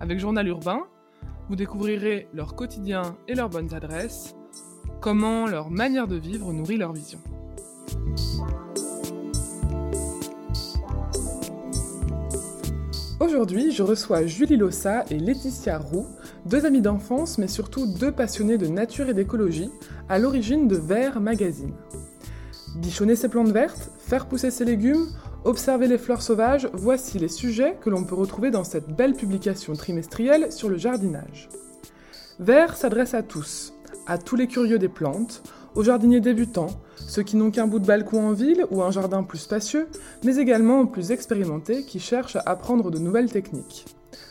Avec Journal Urbain, vous découvrirez leur quotidien et leurs bonnes adresses, comment leur manière de vivre nourrit leur vision. Aujourd'hui, je reçois Julie Lossa et Laetitia Roux, deux amies d'enfance, mais surtout deux passionnés de nature et d'écologie, à l'origine de Vert Magazine. Bichonner ses plantes vertes, faire pousser ses légumes, observer les fleurs sauvages, voici les sujets que l'on peut retrouver dans cette belle publication trimestrielle sur le jardinage. Vert s'adresse à tous, à tous les curieux des plantes, aux jardiniers débutants, ceux qui n'ont qu'un bout de balcon en ville ou un jardin plus spacieux, mais également aux plus expérimentés qui cherchent à apprendre de nouvelles techniques.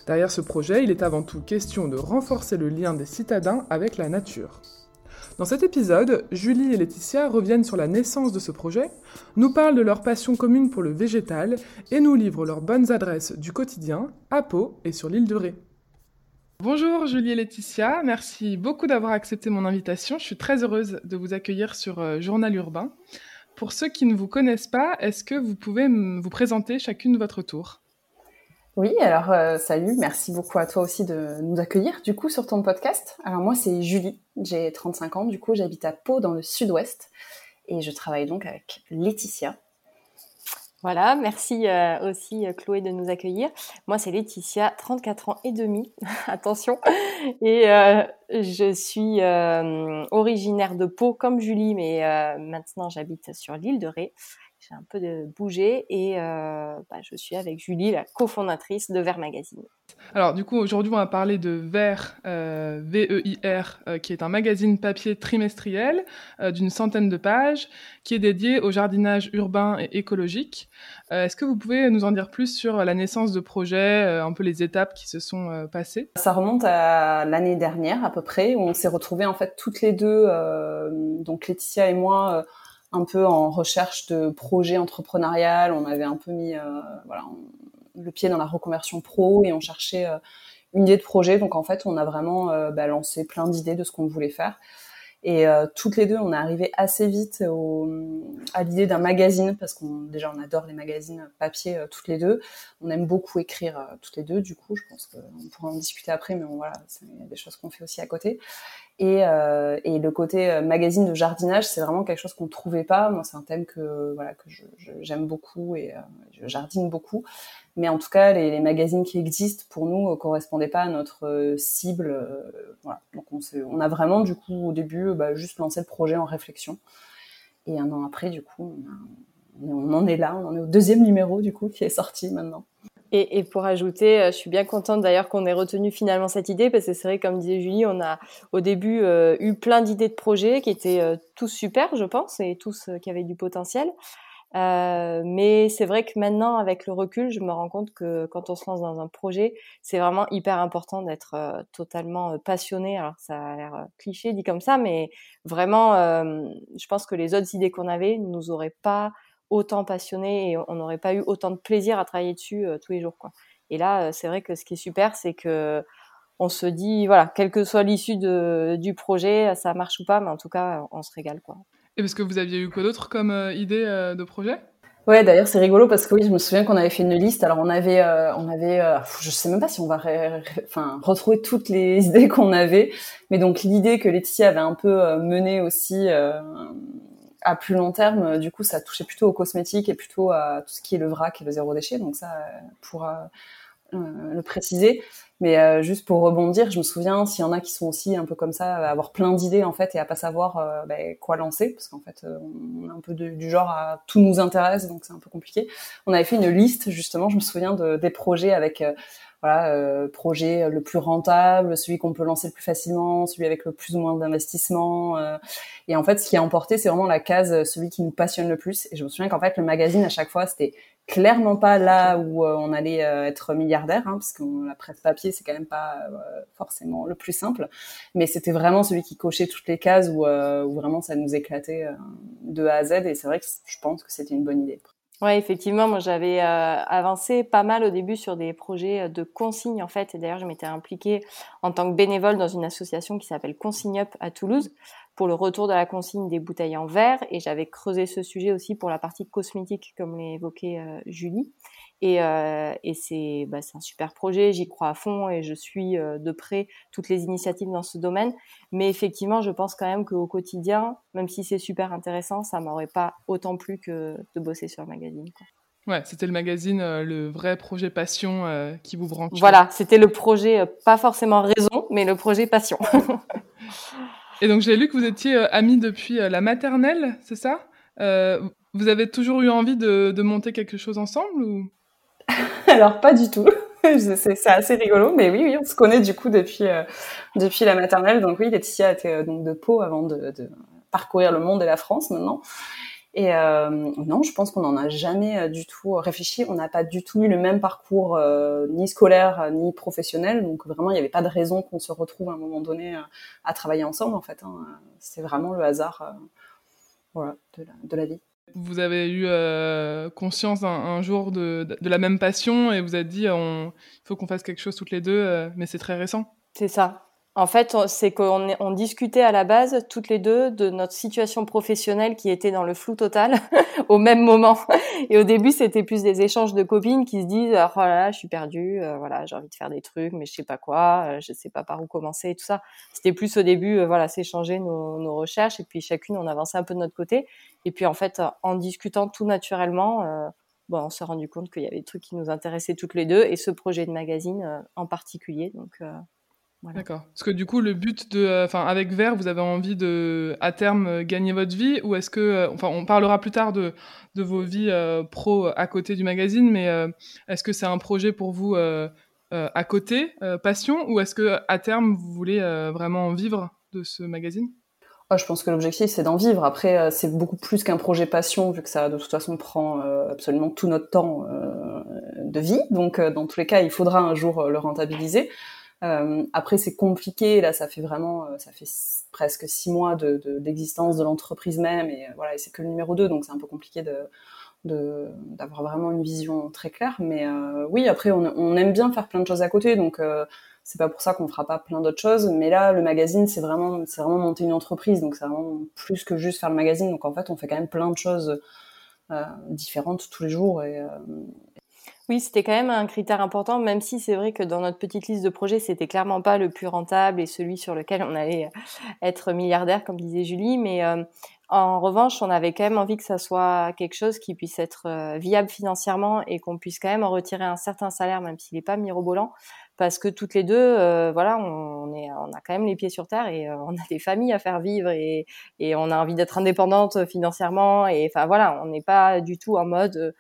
Derrière ce projet, il est avant tout question de renforcer le lien des citadins avec la nature. Dans cet épisode, Julie et Laetitia reviennent sur la naissance de ce projet, nous parlent de leur passion commune pour le végétal et nous livrent leurs bonnes adresses du quotidien à Pau et sur l'île de Ré. Bonjour Julie et Laetitia, merci beaucoup d'avoir accepté mon invitation. Je suis très heureuse de vous accueillir sur euh, Journal Urbain. Pour ceux qui ne vous connaissent pas, est-ce que vous pouvez vous présenter chacune votre tour? Oui, alors euh, salut, merci beaucoup à toi aussi de nous accueillir du coup sur ton podcast. Alors moi c'est Julie, j'ai 35 ans, du coup j'habite à Pau dans le sud-ouest et je travaille donc avec Laetitia. Voilà, merci euh, aussi euh, Chloé de nous accueillir. Moi c'est Laetitia, 34 ans et demi, attention, et je suis originaire de Pau comme Julie, mais maintenant j'habite sur l'île de Ré j'ai un peu de bougé et euh, bah, je suis avec Julie, la cofondatrice de Vert Magazine. Alors du coup, aujourd'hui, on va parler de Vert, euh, V-E-I-R, euh, qui est un magazine papier trimestriel d'une centaine de pages, qui est dédié au jardinage urbain et écologique. Est-ce que vous pouvez nous en dire plus sur la naissance de projet, un peu les étapes qui se sont passées? Ça remonte à l'année dernière à peu près, où on s'est retrouvés en fait toutes les deux, donc Laetitia et moi un peu en recherche de projets entrepreneurial. On avait un peu mis euh, le pied dans la reconversion pro et on cherchait euh, une idée de projet. Donc en fait, on a vraiment euh, bah, lancé plein d'idées de ce qu'on voulait faire. Et toutes les deux, on est arrivé assez vite à l'idée d'un magazine parce qu'on déjà on adore les magazines papier toutes les deux. On aime beaucoup écrire toutes les deux. Du coup, je pense qu'on pourra en discuter après, mais voilà, c'est des choses qu'on fait aussi à côté. Et, euh, et, le côté euh, magazine de jardinage, c'est vraiment quelque chose qu'on trouvait pas. Moi, c'est un thème que voilà que j'aime beaucoup et euh, je jardine beaucoup. Mais en tout cas, les, magazines qui existent pour nous euh, correspondaient pas à notre euh, cible. voilà. Donc on, on, a vraiment du coup au début bah, juste lancé le projet en réflexion. Et un an après, du coup, on, on en est là. On en est au deuxième numéro du coup qui est sorti maintenant. Et, et, pour ajouter, euh, je suis bien contente d'ailleurs qu'on ait retenu finalement cette idée parce que c'est vrai, comme disait Julie, on a au début euh, eu plein d'idées de projets qui étaient euh, tous super, je pense, et tous qui avaient du potentiel. mais c'est vrai que maintenant, avec le recul, je me rends compte que quand on se lance dans un projet, c'est vraiment hyper important d'être totalement passionné. Alors ça a l'air cliché dit comme ça, mais vraiment, je pense que les autres idées qu'on avait nous auraient pas autant passionné et on n'aurait pas eu autant de plaisir à travailler dessus euh, tous les jours. Quoi. Et là, euh, c'est vrai que ce qui est super, c'est que on se dit, voilà, quelle que soit l'issue du projet, ça marche ou pas, mais en tout cas, on se régale. Quoi. Et parce que vous aviez eu quoi d'autre comme euh, idée de projet? Ouais, d'ailleurs, c'est rigolo parce que oui, je me souviens qu'on avait fait une liste. Alors, on avait, on avait, je sais même pas si on va, enfin, retrouver toutes les idées qu'on avait, mais donc l'idée que Laetitia avait un peu menée aussi à plus long terme, euh, du coup, ça touchait plutôt aux cosmétiques et plutôt à tout ce qui est le vrac et le zéro déchet. Donc ça, euh, pour euh, le préciser. Mais juste pour rebondir, je me souviens s'il y en a qui sont aussi un peu comme ça, à avoir plein d'idées en fait et à pas savoir ben, quoi lancer, parce qu'en fait, on est un peu du genre à tout nous intéresse, donc c'est un peu compliqué. On avait fait une liste justement, je me souviens de, des projets avec voilà, euh, projet le plus rentable, celui qu'on peut lancer le plus facilement, celui avec le plus ou moins d'investissement. Euh. et en fait, ce qui a emporté, c'est vraiment la case celui qui nous passionne le plus. Et je me souviens qu'en fait, le magazine à chaque fois, c'était clairement pas là où on allait être milliardaire, hein, parce que la presse papier, c'est quand même pas forcément le plus simple. Mais c'était vraiment celui qui cochait toutes les cases où, où vraiment ça nous éclatait de A à Z. Et c'est vrai que je pense que c'était une bonne idée. Ouais, effectivement, moi j'avais euh, avancé pas mal au début sur des projets euh, de consigne en fait. Et d'ailleurs, je m'étais impliquée en tant que bénévole dans une association qui s'appelle Consigne Up à Toulouse pour le retour de la consigne des bouteilles en verre. Et j'avais creusé ce sujet aussi pour la partie cosmétique, comme l'évoquait euh, Julie. Et, euh, et c'est bah, un super projet, j'y crois à fond et je suis euh, de près toutes les initiatives dans ce domaine. Mais effectivement, je pense quand même qu'au quotidien, même si c'est super intéressant, ça m'aurait pas autant plu que de bosser sur le magazine. Quoi. Ouais, c'était le magazine, euh, le vrai projet passion euh, qui vous branche. Voilà, c'était le projet, euh, pas forcément raison, mais le projet passion. et donc j'ai lu que vous étiez amis depuis la maternelle, c'est ça? Vous avez toujours eu envie de, de monter quelque chose ensemble ou? Alors pas du tout. c'est assez rigolo, mais oui, on se connaît du coup depuis euh, la maternelle. Donc oui, Laetitia était euh, donc de Pau avant de, parcourir le monde et la France maintenant. Et euh, non, je pense qu'on n'en a jamais du tout réfléchi. On n'a pas du tout eu le même parcours ni scolaire ni professionnel. Donc vraiment, il n'y avait pas de raison qu'on se retrouve à un moment donné à travailler ensemble. En fait, hein. c'est vraiment le hasard, de la vie. Vous avez eu euh, conscience un, jour de, de, la même passion et vous avez dit il faut qu'on fasse quelque chose toutes les deux, euh, mais c'est très récent. C'est ça. En fait, c'est qu'on on discutait à la base toutes les deux de notre situation professionnelle qui était dans le flou total au même moment. Et au début, c'était plus des échanges de copines qui se disent oh là là, je suis perdue, euh, voilà, j'ai envie de faire des trucs, mais je sais pas quoi, euh, je sais pas par où commencer et tout ça. C'était plus au début, euh, voilà, s'échanger nos, nos, recherches et puis chacune on avançait un peu de notre côté. Et puis en fait, en discutant tout naturellement. Bon, on s'est rendu compte qu'il y avait des trucs qui nous intéressaient toutes les deux et ce projet de magazine en particulier. Donc, D'accord. Parce que du coup, le but de, euh, enfin, avec Vert, vous avez envie de, à terme, euh, gagner votre vie, ou est-ce que, euh, enfin, on parlera plus tard de, de vos vies pro à côté du magazine, mais est-ce que c'est un projet pour vous à côté, passion, ou est-ce que à terme vous voulez vraiment vivre de ce magazine? Oh, Je pense que l'objectif c'est d'en vivre. Après, c'est beaucoup plus qu'un projet passion, vu que ça de toute façon prend absolument tout notre temps de vie. Donc, dans tous les cas, il faudra un jour le rentabiliser. Euh, après, c'est compliqué. Là, ça fait vraiment, euh, ça fait presque six mois de, d'existence de, l'entreprise même, et euh, voilà, c'est que le numéro 2, donc c'est un peu compliqué de, de, d'avoir vraiment une vision très claire. Mais euh, oui, après, on, on, aime bien faire plein de choses à côté, donc euh, c'est pas pour ça qu'on fera pas plein d'autres choses. Mais là, le magazine, c'est vraiment, c'est vraiment monter une entreprise, donc c'est vraiment plus que juste faire le magazine. Donc en fait, on fait quand même plein de choses euh, différentes tous les jours, et, oui, c'était quand même un critère important, même si c'est vrai que dans notre petite liste de projets, c'était clairement pas le plus rentable et celui sur lequel on allait être milliardaire, comme disait Julie. Mais euh, en revanche, on avait quand même envie que ça soit quelque chose qui puisse être euh, viable financièrement et qu'on puisse quand même en retirer un certain salaire, même s'il n'est pas mirobolant, parce que toutes les deux, euh, voilà, on, est, on a quand même les pieds sur terre et on a des familles à faire vivre et, et on a envie d'être indépendante financièrement. Et enfin voilà, on n'est pas du tout en mode euh,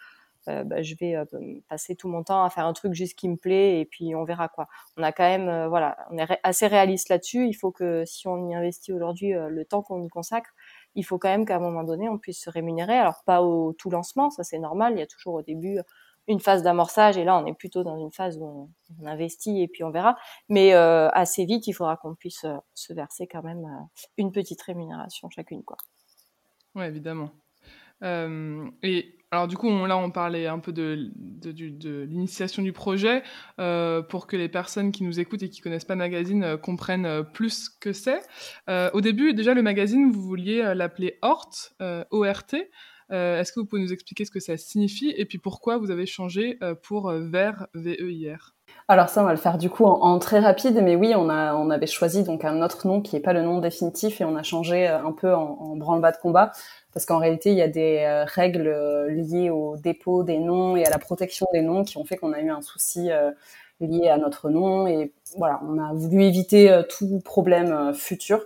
bah, je vais euh, passer tout mon temps à faire un truc juste qui me plaît et puis on verra quoi. On a quand même, euh, voilà, on est assez réaliste là-dessus. Il faut que si on y investit aujourd'hui le temps qu'on y consacre, il faut quand même qu'à un moment donné on puisse se rémunérer. Alors pas au tout lancement, ça c'est normal. Il y a toujours au début une phase d'amorçage et là on est plutôt dans une phase où on, investit et puis on verra. Mais assez vite, il faudra qu'on puisse se verser quand même une petite rémunération chacune quoi. Oui, évidemment. Et alors du coup, là, on parlait un peu de, l'initiation du projet euh, pour que les personnes qui nous écoutent et qui connaissent pas le magazine euh, comprennent euh, plus que c'est. au début, déjà, le magazine, vous vouliez l'appeler ORT, ORT. Est-ce que vous pouvez nous expliquer ce que ça signifie et puis pourquoi vous avez changé pour VER, V-E-I-R alors ça, on va le faire du coup en, très rapide, mais oui, on, a, on avait choisi donc un autre nom qui n'est pas le nom définitif et on a changé un peu en, branle-bas de combat parce qu'en réalité, il y a des euh, règles euh, liées au dépôt des noms et à la protection des noms qui ont fait qu'on a eu un souci euh, lié à notre nom. Et voilà, on a voulu éviter tout problème futur.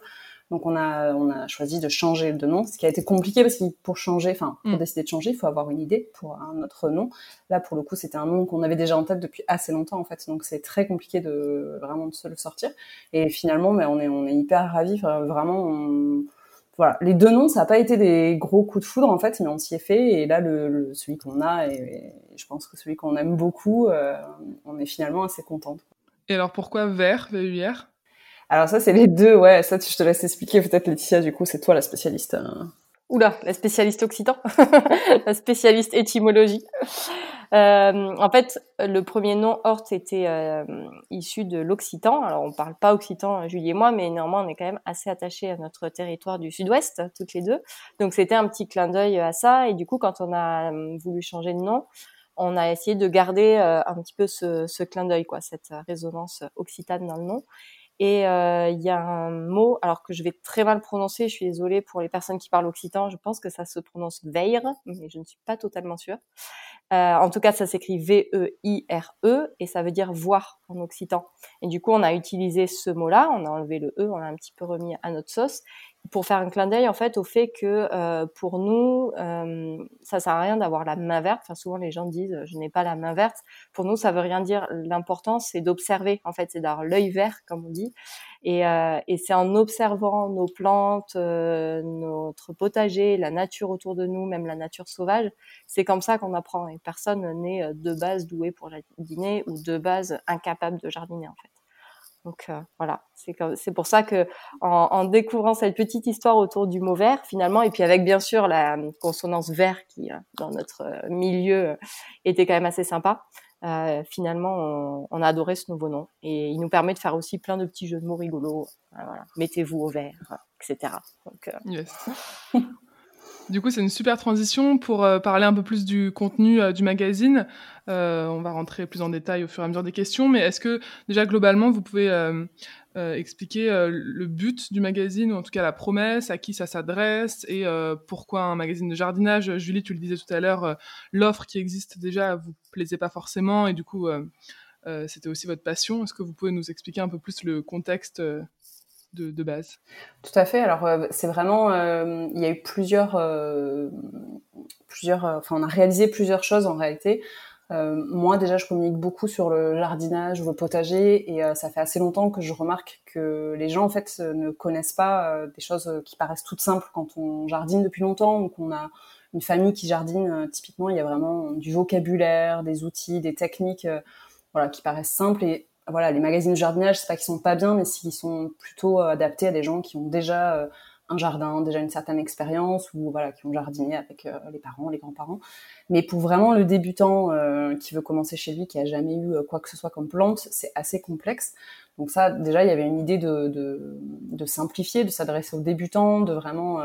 Donc on a on a choisi de changer de nom, ce qui a été compliqué parce que pour changer, enfin pour mm. décider de changer, il faut avoir une idée pour un autre nom. Là pour le coup c'était un nom qu'on avait déjà en tête depuis assez longtemps en fait, donc c'est très compliqué de vraiment de se le sortir. Et finalement, mais on est on est hyper ravis, vraiment. voilà, les deux noms, ça n'a pas été des gros coups de foudre en fait, mais on s'y est fait. Et là, le, celui qu'on a, et, je pense que celui qu'on aime beaucoup, euh, on est finalement assez contente. Et alors pourquoi vert, VUR alors ça, c'est les deux, ouais. Ça, je te laisse expliquer. Peut-être Laetitia, du coup, c'est toi la spécialiste. Hein. Oula, la spécialiste occitan, la spécialiste étymologie. Euh, en fait, le premier nom Hort était euh, issu de l'occitan. Alors, on parle pas occitan, Julie et moi, mais néanmoins, on est quand même assez attachés à notre territoire du sud-ouest, toutes les deux. Donc, c'était un petit clin d'œil à ça. Et du coup, quand on a euh, voulu changer de nom, on a essayé de garder un petit peu ce, ce clin d'œil, quoi, cette résonance occitane dans le nom. Et euh, il y a un mot, alors que je vais très mal prononcer, je suis désolée pour les personnes qui parlent occitan, je pense que ça se prononce veire, mais je ne suis pas totalement sûre. Euh, en tout cas, ça s'écrit V-E-I-R-E -E, et ça veut dire voir en occitan. Et du coup, on a utilisé ce mot-là, on a enlevé le E, on l'a un petit peu remis à notre sauce pour faire un clin d'œil en fait au fait que euh, pour nous euh, ça sert à rien d'avoir la main verte. Enfin souvent les gens disent je n'ai pas la main verte. Pour nous ça veut rien dire. L'important c'est d'observer en fait c'est d'avoir l'œil vert comme on dit. Et, euh, et c'est en observant nos plantes euh, notre potager la nature autour de nous même la nature sauvage c'est comme ça qu'on apprend. Et personne n'est euh, de base doué pour jardiner ou de base incapable de jardiner en fait donc euh, voilà, c'est pour ça que en, en, découvrant cette petite histoire autour du mot vert finalement, et puis avec bien sûr la consonance vert qui euh, dans notre euh, milieu était quand même assez sympa. Euh, finalement, on, on, a adoré ce nouveau nom et il nous permet de faire aussi plein de petits jeux de mots rigolos. Voilà. Mettez-vous au vert, etc. Donc, yes. Du coup, c'est une super transition pour euh, parler un peu plus du contenu euh, du magazine. Euh, on va rentrer plus en détail au fur et à mesure des questions, mais est-ce que déjà globalement, vous pouvez expliquer le but du magazine, ou en tout cas la promesse, à qui ça s'adresse, et pourquoi un magazine de jardinage? Julie, tu le disais tout à l'heure, l'offre qui existe déjà vous plaisait pas forcément, et du coup, c'était aussi votre passion. Est-ce que vous pouvez nous expliquer un peu plus le contexte de, base Tout à fait. Alors euh, c'est vraiment, euh, il y a eu plusieurs, euh, plusieurs, enfin on a réalisé plusieurs choses en réalité. moi déjà je communique beaucoup sur le jardinage ou le potager et ça fait assez longtemps que je remarque que les gens en fait ne connaissent pas des choses qui paraissent toutes simples quand on jardine depuis longtemps ou qu'on a une famille qui jardine. typiquement il y a vraiment du vocabulaire, des outils, des techniques, voilà qui paraissent simples et voilà, les magazines de jardinage, c'est pas qu'ils sont pas bien, mais s'ils sont plutôt euh, adaptés à des gens qui ont déjà euh, un jardin, déjà une certaine expérience, ou voilà, qui ont jardiné avec euh, les parents, les grands-parents. Mais pour vraiment le débutant qui veut commencer chez lui, qui a jamais eu quoi que ce soit comme plante, c'est assez complexe. Donc ça, déjà, il y avait une idée de, de, de simplifier, de s'adresser aux débutants, de vraiment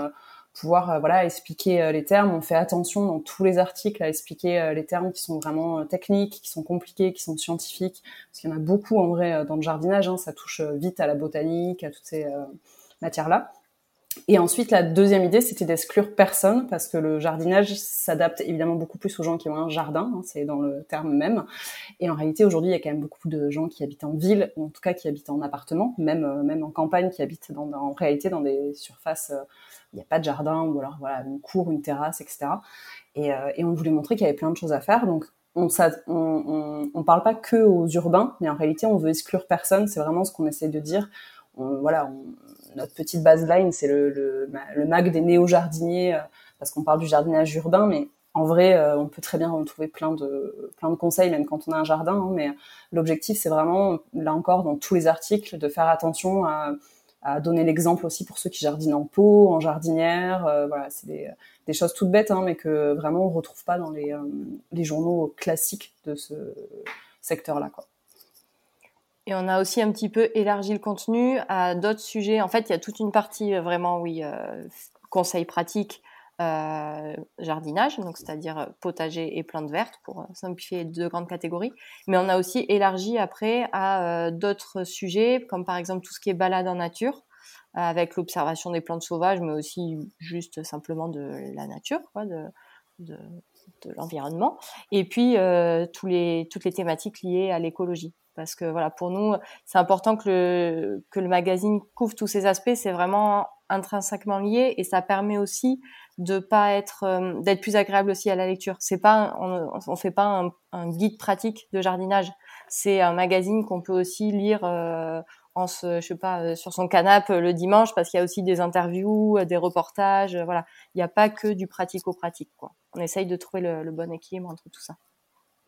pouvoir euh, voilà expliquer euh, les termes. On fait attention dans tous les articles à expliquer euh, les termes qui sont vraiment techniques, qui sont compliqués, qui sont scientifiques, parce qu'il y en a beaucoup en vrai dans le jardinage. Hein, ça touche vite à la botanique, à toutes ces matières là. Et ensuite, la deuxième idée, c'était d'exclure personne, parce que le jardinage s'adapte évidemment beaucoup plus aux gens qui ont un jardin, hein, c'est dans le terme même. Et en réalité, aujourd'hui, il y a quand même beaucoup de gens qui habitent en ville, ou en tout cas qui habitent en appartement, même même en campagne, qui habitent en réalité dans des surfaces il n'y a pas de jardin ou alors voilà une cour, une terrasse, etc. Et, euh, et on voulait montrer qu'il y avait plein de choses à faire. Donc on on, parle pas que aux urbains, mais en réalité on veut exclure personne. C'est vraiment ce qu'on essaie de dire. voilà, notre petite baseline, c'est le, mag des néo-jardiniers, euh, parce qu'on parle du jardinage urbain, mais en vrai, euh, on peut très bien retrouver plein de plein de conseils, même quand on a un jardin. Hein, mais l'objectif, c'est vraiment, là encore, dans tous les articles, de faire attention à donner l'exemple aussi pour ceux qui jardinent en pot, en jardinière. Euh, voilà, c'est des, choses toutes bêtes, hein, mais que vraiment on retrouve pas dans les, journaux classiques de ce secteur-là. Et on a aussi un petit peu élargi le contenu à d'autres sujets. En fait, il y a toute une partie euh, vraiment, oui, conseils pratiques, euh, jardinage, donc c'est-à-dire potager et plantes vertes pour simplifier deux grandes catégories. Mais on a aussi élargi après à euh, d'autres sujets, comme par exemple tout ce qui est balade en nature, avec l'observation des plantes sauvages, mais aussi juste simplement de la nature, de, l'environnement. Et puis euh, tous les, toutes les thématiques liées à l'écologie. Parce que voilà, pour nous, c'est important que le, que le magazine couvre tous ces aspects. C'est vraiment intrinsèquement liés et ça permet aussi de pas être euh, d'être plus agréable aussi à la lecture. C'est pas on, on fait pas un, guide pratique de jardinage. C'est un magazine qu'on peut aussi lire euh, en je sais pas euh, sur son canapé le dimanche parce qu'il y a aussi des interviews, des reportages, voilà. Il n'y a pas que du pratico-pratique quoi. On essaye de trouver le, le, bon équilibre entre tout ça.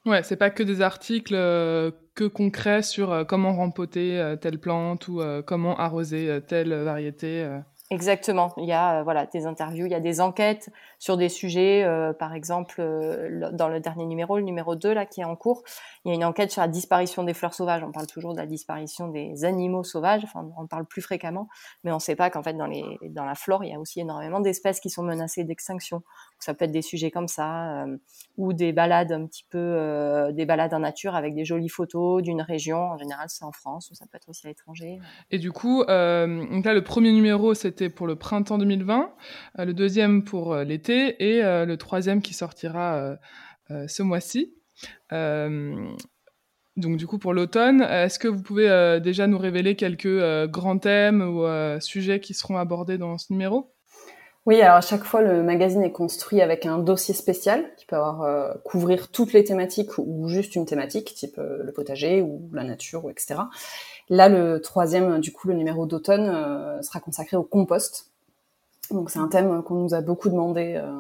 Ouais, c'est pas que des articles que concrets sur comment rempoter telle plante ou comment arroser telle variété. Exactement. Il y a euh, voilà des interviews, il y a des enquêtes sur des sujets. Euh, par exemple, euh, dans le dernier numéro, le numéro 2 là qui est en cours, il y a une enquête sur la disparition des fleurs sauvages. On parle toujours de la disparition des animaux sauvages. Enfin, on parle plus fréquemment, mais on ne sait pas qu'en fait dans les dans la flore, il y a aussi énormément d'espèces qui sont menacées d'extinction. Ça peut être des sujets comme ça ou des balades un petit peu des balades en nature avec des jolies photos d'une région. En général, c'est en France ou ça peut être aussi à l'étranger. Et du coup, donc là, le premier numéro, c'était pour le printemps 2020, euh, le deuxième pour euh, l'été et euh, le troisième qui sortira ce mois-ci. donc du coup pour l'automne, est-ce que vous pouvez déjà nous révéler quelques grands thèmes ou sujets qui seront abordés dans ce numéro? Oui, alors à chaque fois, le magazine est construit avec un dossier spécial qui peut avoir couvrir toutes les thématiques ou juste une thématique, type le potager ou la nature etc. Là, le troisième, du coup, le numéro d'automne euh, sera consacré au compost. Donc c'est un thème qu'on nous a beaucoup demandé euh,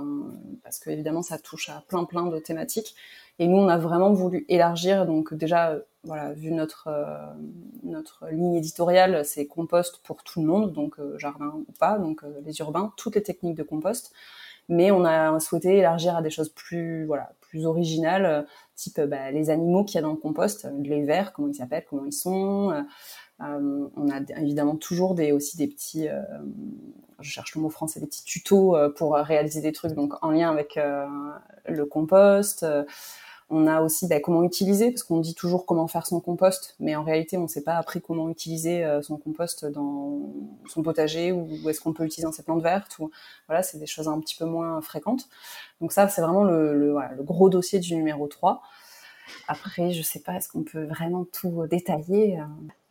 parce que évidemment ça touche à plein plein de thématiques. Et nous, on a vraiment voulu élargir. Donc déjà, voilà, vu notre euh, notre ligne éditoriale, c'est compost pour tout le monde, donc jardin ou pas, donc les urbains, toutes les techniques de compost. Mais on a souhaité élargir à des choses plus voilà plus originales type bah, les animaux qu'il y a dans le compost, euh, les vers, comment ils s'appellent, comment ils sont. Euh, euh, on a évidemment toujours des, aussi des petits, je cherche le mot français, des petits tutos pour réaliser des trucs donc en lien avec le compost. On a aussi bah, comment utiliser, parce qu'on dit toujours comment faire son compost, mais en réalité, on ne sait pas appris comment utiliser son compost dans son potager ou est-ce qu'on peut l'utiliser dans ses plantes vertes. Ou, voilà, c'est des choses un petit peu moins fréquentes. Donc ça, c'est vraiment le, le, voilà, le, gros dossier du numéro 3. Après, je sais pas, est-ce qu'on peut vraiment tout détailler euh?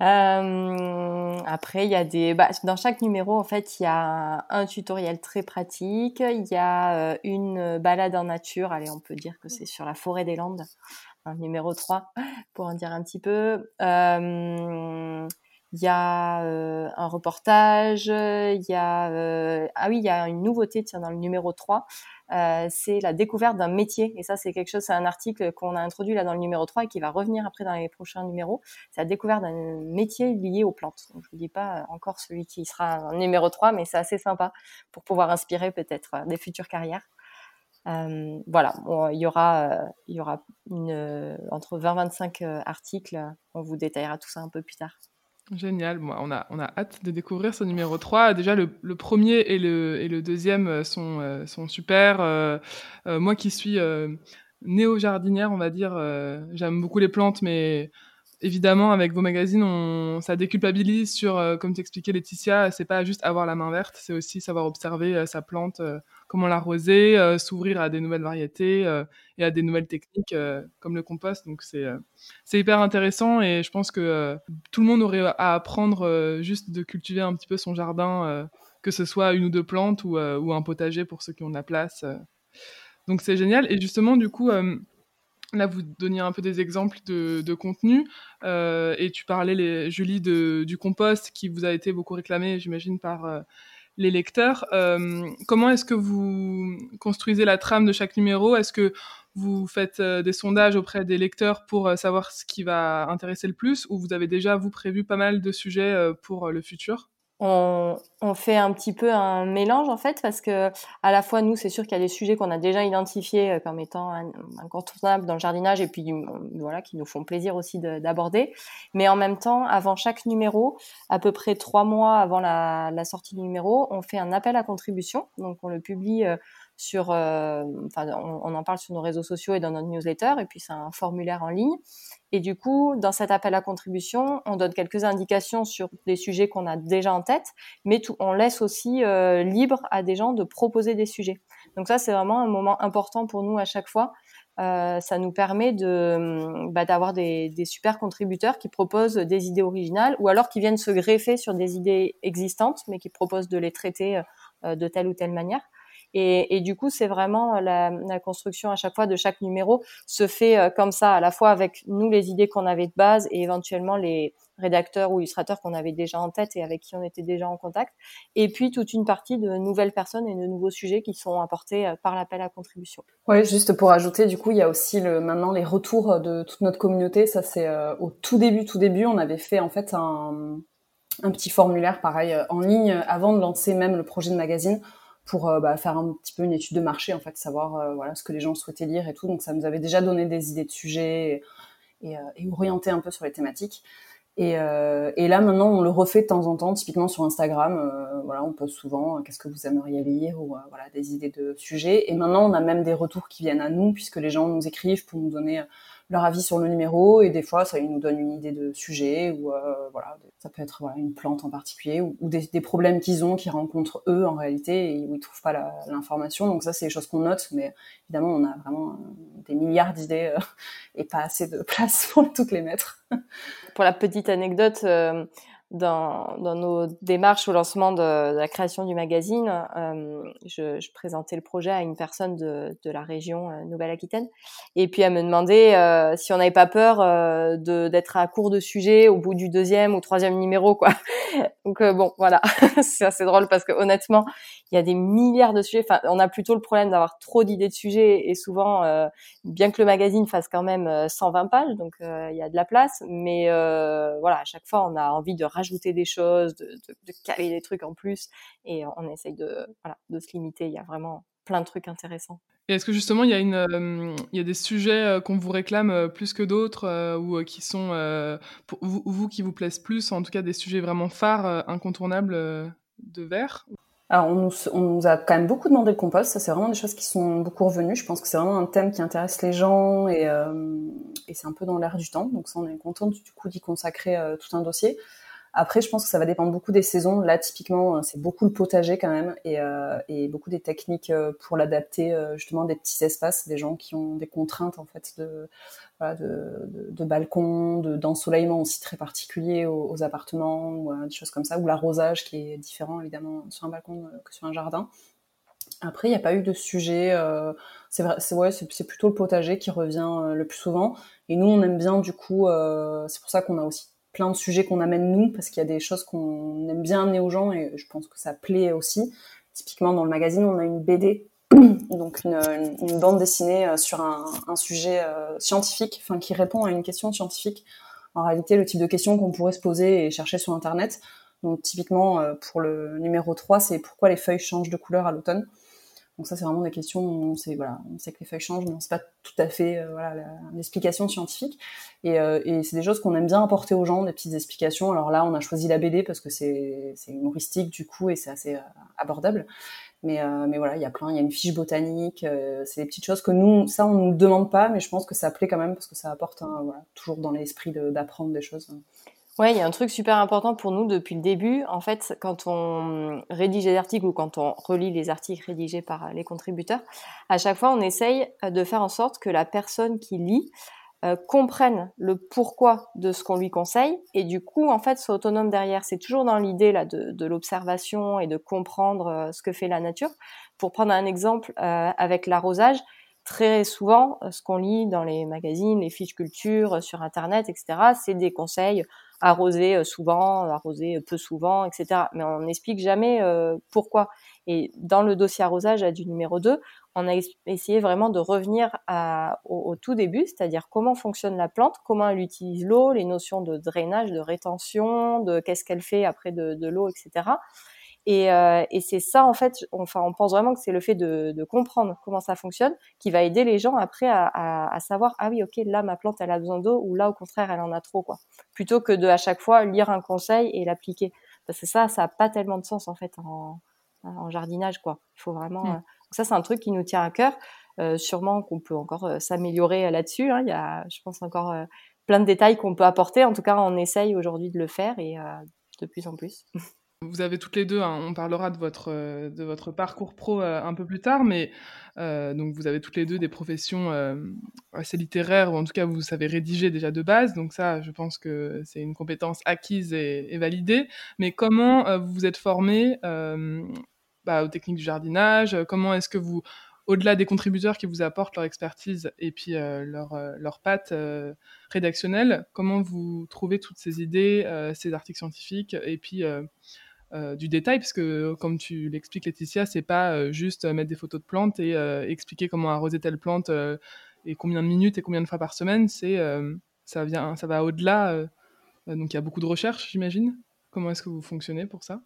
euh, Après, il y a des, bah, dans chaque numéro, en fait, il y a un tutoriel très pratique. Il y a euh, une balade en nature. Allez, on peut dire que c'est sur la forêt des Landes, numéro 3, pour en dire un petit peu. Il y a euh, un reportage, il y a euh, ah oui, il y a une nouveauté dans le numéro 3, euh, c'est la découverte d'un métier et ça c'est quelque chose c'est un article qu'on a introduit là dans le numéro 3 et qui va revenir après dans les prochains numéros, c'est la découverte d'un métier lié aux plantes. Donc je vous dis pas encore celui qui sera dans le numéro 3 mais c'est assez sympa pour pouvoir inspirer peut-être des futures carrières. Voilà, il y aura, il y aura une, entre 20-25 articles. On vous détaillera tout ça un peu plus tard. Génial, Moi, on, a, on a hâte de découvrir ce numéro 3. Déjà, le, le premier et le, et le deuxième euh, sont, euh, sont super. Euh, moi qui suis néo-jardinière, on va dire, j'aime beaucoup les plantes, mais évidemment, avec vos magazines, on, ça déculpabilise sur, comme t'expliquais Laetitia, c'est pas juste avoir la main verte, c'est aussi savoir observer sa plante comment l'arroser, euh, s'ouvrir à des nouvelles variétés euh, et à des nouvelles techniques euh, comme le compost. Donc c'est c'est hyper intéressant et je pense que tout le monde aurait à apprendre juste de cultiver un petit peu son jardin, que ce soit une ou deux plantes ou, ou, un potager pour ceux qui ont de la place. Donc c'est génial. Et justement, du coup, là, vous donniez un peu des exemples de, de contenu et tu parlais, les, Julie, de, du compost qui vous a été beaucoup réclamé, j'imagine, par les lecteurs. Euh, comment est-ce que vous construisez la trame de chaque numéro? Est-ce que vous faites euh, des sondages auprès des lecteurs pour euh, savoir ce qui va intéresser le plus? Ou vous avez déjà, vous, prévu pas mal de sujets pour le futur? On, on, fait un petit peu un mélange en fait parce que à la fois nous c'est sûr qu'il y a des sujets qu'on a déjà identifiés euh, comme étant incontournables dans le jardinage et puis voilà qui nous font plaisir aussi d'aborder. Mais en même temps avant chaque numéro à peu près trois mois avant la, la, sortie du numéro on fait un appel à contribution. Donc on le publie euh, sur, euh, enfin, on, en parle sur nos réseaux sociaux et dans notre newsletter, et puis c'est un formulaire en ligne. Et du coup, dans cet appel à contribution, on donne quelques indications sur des sujets qu'on a déjà en tête, mais tout, on laisse aussi euh, libre à des gens de proposer des sujets. Donc ça, c'est vraiment un moment important pour nous à chaque fois, euh, ça nous permet de bah, d'avoir des, des, super contributeurs qui proposent des idées originales ou alors qui viennent se greffer sur des idées existantes, mais qui proposent de les traiter euh, de telle ou telle manière. Et, du coup, c'est vraiment la, la, construction à chaque fois de chaque numéro se fait euh, comme ça, à la fois avec nous les idées qu'on avait de base et éventuellement les rédacteurs ou illustrateurs qu'on avait déjà en tête et avec qui on était déjà en contact, et puis toute une partie de nouvelles personnes et de nouveaux sujets qui sont apportés euh, par l'appel à contribution. Oui, juste pour ajouter, du coup, il y a aussi maintenant les retours de toute notre communauté. Ça, c'est euh, au tout début, tout début, on avait fait en fait un, un petit formulaire pareil en ligne avant de lancer même le projet de magazine pour euh, bah, faire un petit peu une étude de marché, en fait, savoir euh, voilà ce que les gens souhaitaient lire et tout. Donc ça nous avait déjà donné des idées de sujets et, euh, orienté un peu sur les thématiques. Et, et, là maintenant, on le refait de temps en temps, typiquement sur Instagram. voilà, on pose souvent qu'est-ce que vous aimeriez lire ou voilà des idées de sujets. Et maintenant, on a même des retours qui viennent à nous puisque les gens nous écrivent pour nous donner leur avis sur le numéro et des fois ça nous donne une idée de sujet ou euh, voilà ça peut être voilà, une plante en particulier ou, des, des, problèmes qu'ils ont qu'ils rencontrent eux en réalité et où ils trouvent pas l'information. Donc ça c'est des choses qu'on note mais évidemment on a vraiment euh, des milliards d'idées euh, et pas assez de place pour toutes les mettre. Pour la petite anecdote euh, dans, dans, nos démarches au lancement de, de la création du magazine, euh, je, je, présentais le projet à une personne de, de la région euh, Nouvelle-Aquitaine, et puis elle me demandait euh, si on n'avait pas peur euh, d'être à court de sujets au bout du deuxième ou troisième numéro, quoi. Donc euh, bon, voilà, c'est assez drôle parce que honnêtement, il y a des milliards de sujets. Enfin, on a plutôt le problème d'avoir trop d'idées de sujets et souvent, bien que le magazine fasse quand même 120 pages, donc il y a de la place, mais voilà, à chaque fois, on a envie de rajouter des choses, de, de, de, caler des trucs en plus, et on essaye de, voilà, de se limiter. Il y a vraiment plein de trucs intéressants. Et est-ce que justement il y a une, euh, il y a des sujets euh, qu'on vous réclame euh, plus que d'autres euh, ou qui sont pour vous, vous, qui vous plaisent plus, en tout cas des sujets vraiment phares, incontournables de verre? Alors, on nous, on nous, a quand même beaucoup demandé le compost. Ça, c'est vraiment des choses qui sont beaucoup revenues. Je pense que c'est vraiment un thème qui intéresse les gens et, et c'est un peu dans l'air du temps. Donc, ça, on est content du coup d'y consacrer tout un dossier. Après, je pense que ça va dépendre beaucoup des saisons. Là, typiquement, euh, c'est beaucoup le potager quand même et, euh, beaucoup des techniques euh, pour l'adapter justement des petits espaces, des gens qui ont des contraintes en fait de balcon, d'ensoleillement aussi très particulier aux, appartements ou des choses comme ça, ou l'arrosage qui est différent évidemment sur un balcon que sur un jardin. Après, il n'y a pas eu de sujet. C'est c'est plutôt le potager qui revient le plus souvent. Et nous, on aime bien du coup. C'est pour ça qu'on a aussi plein de sujets qu'on amène nous, parce qu'il y a des choses qu'on aime bien amener aux gens et je pense que ça plaît aussi. Typiquement, dans le magazine, on a une BD, donc une, bande dessinée euh, sur un, un sujet euh, scientifique, enfin qui répond à une question scientifique. En réalité, le type de question qu'on pourrait se poser et chercher sur Internet. Donc typiquement, euh, pour le numéro 3, c'est pourquoi les feuilles changent de couleur à l'automne. Donc ça, c'est vraiment des questions on sait, voilà, on sait que les feuilles changent, mais on sait pas tout à fait euh, voilà, l'explication scientifique. Et, euh, et c'est des choses qu'on aime bien apporter aux gens, des petites explications. Alors là, on a choisi la BD parce que c'est humoristique du coup et c'est assez euh, abordable. Mais, euh, mais voilà, il y a plein, il y a une fiche botanique, c'est des petites choses que nous, ça, on nous demande pas, mais je pense que ça plaît quand même parce que ça apporte voilà, toujours dans l'esprit d'apprendre des choses. Ouais, il y a un truc super important pour nous depuis le début. En fait, quand on rédige des articles ou quand on relit les articles rédigés par les contributeurs, à chaque fois, on essaye de faire en sorte que la personne qui lit euh, comprenne le pourquoi de ce qu'on lui conseille et du coup, en fait, soit autonome derrière. C'est toujours dans l'idée là de, de l'observation et de comprendre euh, ce que fait la nature. Pour prendre un exemple euh, avec l'arrosage, très souvent, ce qu'on lit dans les magazines, les fiches culture, sur Internet, etc., c'est des conseils arroser euh, souvent, arroser peu souvent, etc. Mais on n'explique jamais euh, pourquoi. Et dans le dossier arrosage du numéro 2, on a essayé vraiment de revenir à, au, au, tout début, c'est-à-dire comment fonctionne la plante, comment elle utilise l'eau, les notions de drainage, de rétention, de qu'est-ce qu'elle fait après de, de l'eau, etc. Et, euh, et c'est ça, en fait, enfin, on pense vraiment que c'est le fait de, de, comprendre comment ça fonctionne qui va aider les gens après à, à, à, savoir, ah oui, ok, là, ma plante, elle a besoin d'eau, ou là, au contraire, elle en a trop, quoi. Plutôt que de, à chaque fois, lire un conseil et l'appliquer. Parce que ça, ça n'a pas tellement de sens, en fait, en, en jardinage, quoi. Il faut vraiment... Mmh. Euh... ça, c'est un truc qui nous tient à cœur. Euh, sûrement qu'on peut encore s'améliorer là-dessus. Hein. Il y a, je pense, encore plein de détails qu'on peut apporter. En tout cas, on essaye aujourd'hui de le faire et de plus en plus. Vous avez toutes les deux, hein, on parlera de votre, de votre parcours pro un peu plus tard, mais donc vous avez toutes les deux des professions assez littéraires, ou en tout cas vous savez rédiger déjà de base, donc ça je pense que c'est une compétence acquise et, validée. Mais comment vous vous êtes formé bah, aux techniques du jardinage? Comment est-ce que vous au-delà des contributeurs qui vous apportent leur expertise et puis euh, leur, euh, leur patte euh, rédactionnelle, comment vous trouvez toutes ces idées, ces articles scientifiques et puis du détail, parce que comme tu l'expliques Laetitia, c'est pas juste mettre des photos de plantes et expliquer comment arroser telle plante et combien de minutes et combien de fois par semaine, c'est ça vient, ça va au-delà. donc il y a beaucoup de recherches, j'imagine. Comment est-ce que vous fonctionnez pour ça?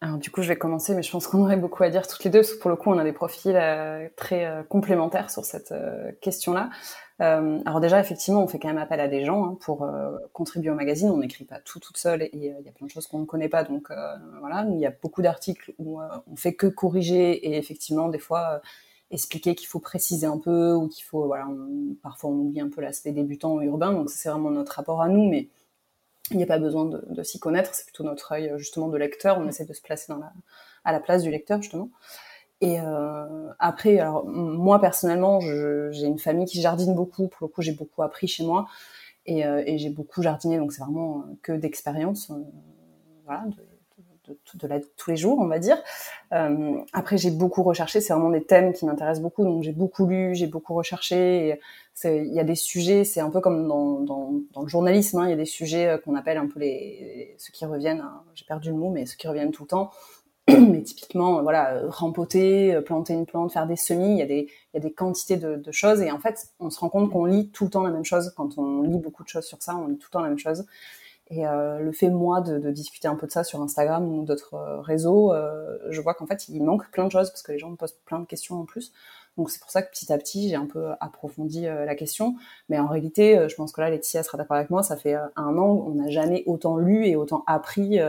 Alors du coup, je vais commencer, mais je pense qu'on aurait beaucoup à dire toutes les deux, parce que pour le coup, on a des profils euh, très euh, complémentaires sur cette euh, question-là. alors déjà, effectivement, on fait quand même appel à des gens hein, pour contribuer au magazine. On n'écrit pas tout toute seule, et il y a plein de choses qu'on ne connaît pas. Donc voilà, il y a beaucoup d'articles où on fait que corriger, et effectivement, des fois expliquer qu'il faut préciser un peu, ou qu'il faut, voilà, parfois on oublie un peu l'aspect débutant urbain. Donc c'est vraiment notre rapport à nous, mais il n'y a pas besoin de, de s'y connaître, c'est plutôt notre œil justement de lecteur. On essaie de se placer dans la, à la place du lecteur justement. Et euh, après, alors moi personnellement, j'ai une famille qui jardine beaucoup. Pour le coup, j'ai beaucoup appris chez moi et, euh, et j'ai beaucoup jardiné, donc c'est vraiment que d'expérience, euh, voilà, de, tous les jours, on va dire. Euh, après, j'ai beaucoup recherché. C'est vraiment des thèmes qui m'intéressent beaucoup. Donc, j'ai beaucoup lu, j'ai beaucoup recherché. Il y a des sujets, c'est un peu comme dans, le journalisme. Hein, il y a des sujets euh, qu'on appelle un peu les ceux qui reviennent. Hein, j'ai perdu le mot, mais ceux qui reviennent tout le temps. mais typiquement, voilà, euh, rempoter, planter une plante, faire des semis, il y a des, il y a des quantités de, de choses. Et en fait, on se rend compte qu'on lit tout le temps la même chose. Quand on lit beaucoup de choses sur ça, on lit tout le temps la même chose. Et euh, le fait, moi, de, de, discuter un peu de ça sur Instagram ou d'autres euh, réseaux, euh, je vois qu'en fait, il manque plein de choses parce que les gens me posent plein de questions en plus. Donc c'est pour ça que petit à petit, j'ai un peu approfondi la question. Mais en réalité, je pense que là, Laetitia sera d'accord avec moi, ça fait un an, on n'a jamais autant lu et autant appris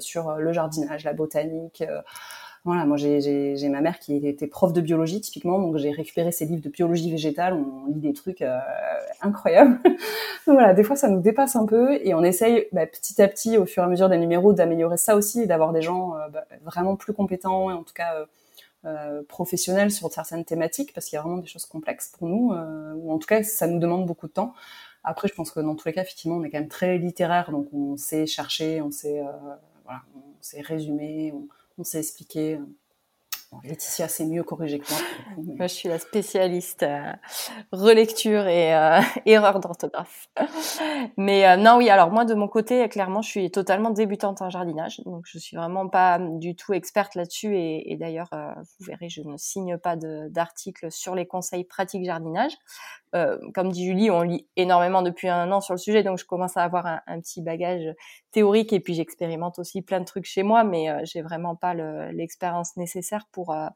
sur le jardinage, la botanique voilà, moi j'ai ma mère qui était prof de biologie typiquement, donc j'ai récupéré ses livres de biologie végétale, on lit des trucs euh, incroyables. donc voilà, des fois ça nous dépasse un peu et on essaye bah, petit à petit, au fur et à mesure des numéros, d'améliorer ça aussi et d'avoir des gens euh, bah, vraiment plus compétents et en tout cas euh, euh, professionnels sur certaines thématiques parce qu'il y a vraiment des choses complexes pour nous, ou en tout cas ça nous demande beaucoup de temps. Après, je pense que dans tous les cas, effectivement, on est quand même très littéraire, donc on sait chercher, on sait, voilà, on sait résumer, on, on s'est expliqué. Laetitia, c'est mieux corrigé que moi. Je suis la spécialiste euh, relecture et euh, erreur d'orthographe. Mais euh, non, oui, alors moi, de mon côté, clairement, je suis totalement débutante en jardinage. Donc, je suis vraiment pas du tout experte là-dessus. Et, d'ailleurs, vous verrez, je ne signe pas d'articles sur les conseils pratiques jardinage. Euh, comme dit Julie, on lit énormément depuis un an sur le sujet, donc je commence à avoir un, petit bagage théorique et puis j'expérimente aussi plein de trucs chez moi, mais euh, j'ai vraiment pas l'expérience nécessaire pour euh,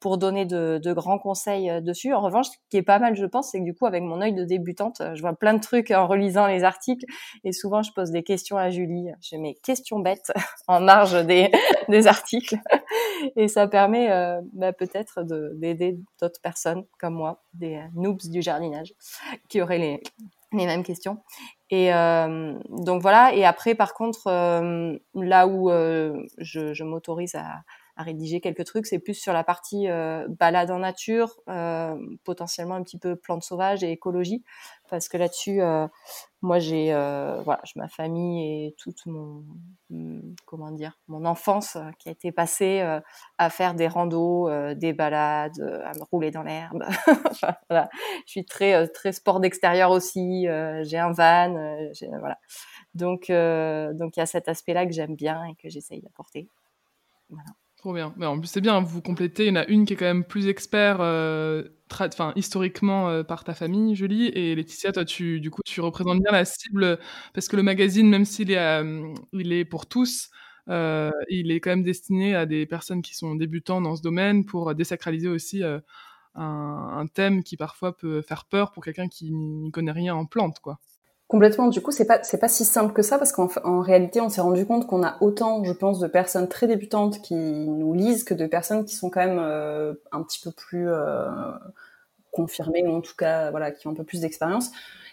pour donner de, de, grands conseils euh, dessus. En revanche, ce qui est pas mal, je pense, c'est que du coup, avec mon œil de débutante, je vois plein de trucs en relisant les articles et souvent, je pose des questions à Julie. J'ai mes questions bêtes en marge des, des articles et ça permet euh, bah, peut-être d'aider d'autres personnes comme moi, des noobs du jardinage, qui auraient les, les mêmes questions. Et euh, donc voilà. Et après, par contre, euh, là où euh, je, je m'autorise à, à rédiger quelques trucs. C'est plus sur la partie euh, balade en nature, euh, potentiellement un petit peu plantes sauvages et écologie, parce que là-dessus, euh, moi j'ai voilà, ma famille et toute mon comment dire, mon enfance qui a été passée à faire des randos, des balades, à me rouler dans l'herbe. voilà. Je suis très très sport d'extérieur aussi. j'ai un van, voilà. Donc donc il y a cet aspect-là que j'aime bien et que j'essaye d'apporter. Bien. Mais en plus, c'est bien, vous complétez. Il y en a une qui est quand même plus expert, euh, historiquement euh, par ta famille, Julie. Et Laetitia, toi, tu, du coup, tu représentes bien la cible parce que le magazine, même s'il est, euh, il est pour tous, il est quand même destiné à des personnes qui sont débutants dans ce domaine pour désacraliser aussi un, un, thème qui parfois peut faire peur pour quelqu'un qui n'y connaît rien en plantes, quoi. Complètement. Du coup, c'est pas c'est pas si simple que ça parce qu'en réalité, on s'est rendu compte qu'on a autant, je pense, de personnes très débutantes qui nous lisent que de personnes qui sont quand même euh, un petit peu plus euh, confirmées ou en tout cas, voilà, qui ont un peu plus d'expérience.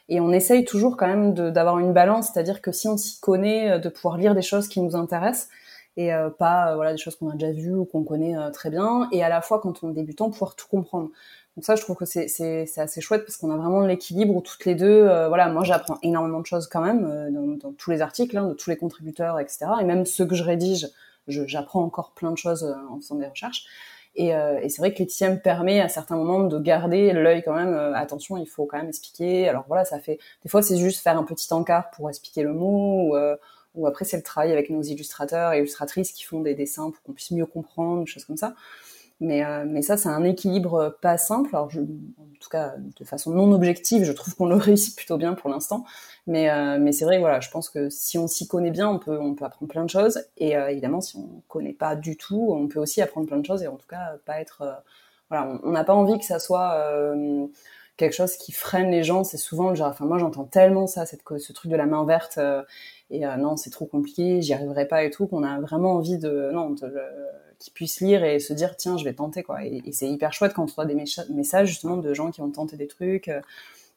Et on essaye toujours quand même d'avoir une balance, c'est-à-dire que si on s'y connaît, euh, de pouvoir lire des choses qui nous intéressent et pas voilà des choses qu'on a déjà vues ou qu'on connaît très bien et à la fois quand on est débutant pouvoir tout comprendre donc ça je trouve que c'est c'est c'est assez chouette parce qu'on a vraiment l'équilibre où toutes les deux voilà moi j'apprends énormément de choses quand même dans, dans, tous les articles hein, de tous les contributeurs etc et même ceux que je rédige j'apprends encore plein de choses en faisant des recherches et, euh, et c'est vrai que Laetitia me permet à certains moments de garder l'œil quand même. Euh, attention, il faut quand même expliquer. Alors voilà, ça fait. Des fois, c'est juste faire un petit encart pour expliquer le mot. Ou, euh, ou après, c'est le travail avec nos illustrateurs et illustratrices qui font des dessins pour qu'on puisse mieux comprendre, des choses comme ça. Mais, euh, mais ça, c'est un équilibre pas simple. Alors, en tout cas, de façon non objective, je trouve qu'on le réussit plutôt bien pour l'instant. Mais, euh, mais c'est vrai, voilà, je pense que si on s'y connaît bien, on peut, on peut apprendre plein de choses. Et euh, évidemment, si on connaît pas du tout, on peut aussi apprendre plein de choses et en tout cas pas être, euh, voilà, on n'a pas envie que ça soit euh, quelque chose qui freine les gens. C'est souvent genre, enfin moi j'entends tellement ça, cette, ce truc de la main verte. et non, c'est trop compliqué, j'y arriverai pas et tout. Qu'on a vraiment envie de, non, de, qu'ils puissent lire et se dire tiens, je vais tenter quoi. Et, c'est hyper chouette quand on reçoit des messages justement de gens qui ont tenté des trucs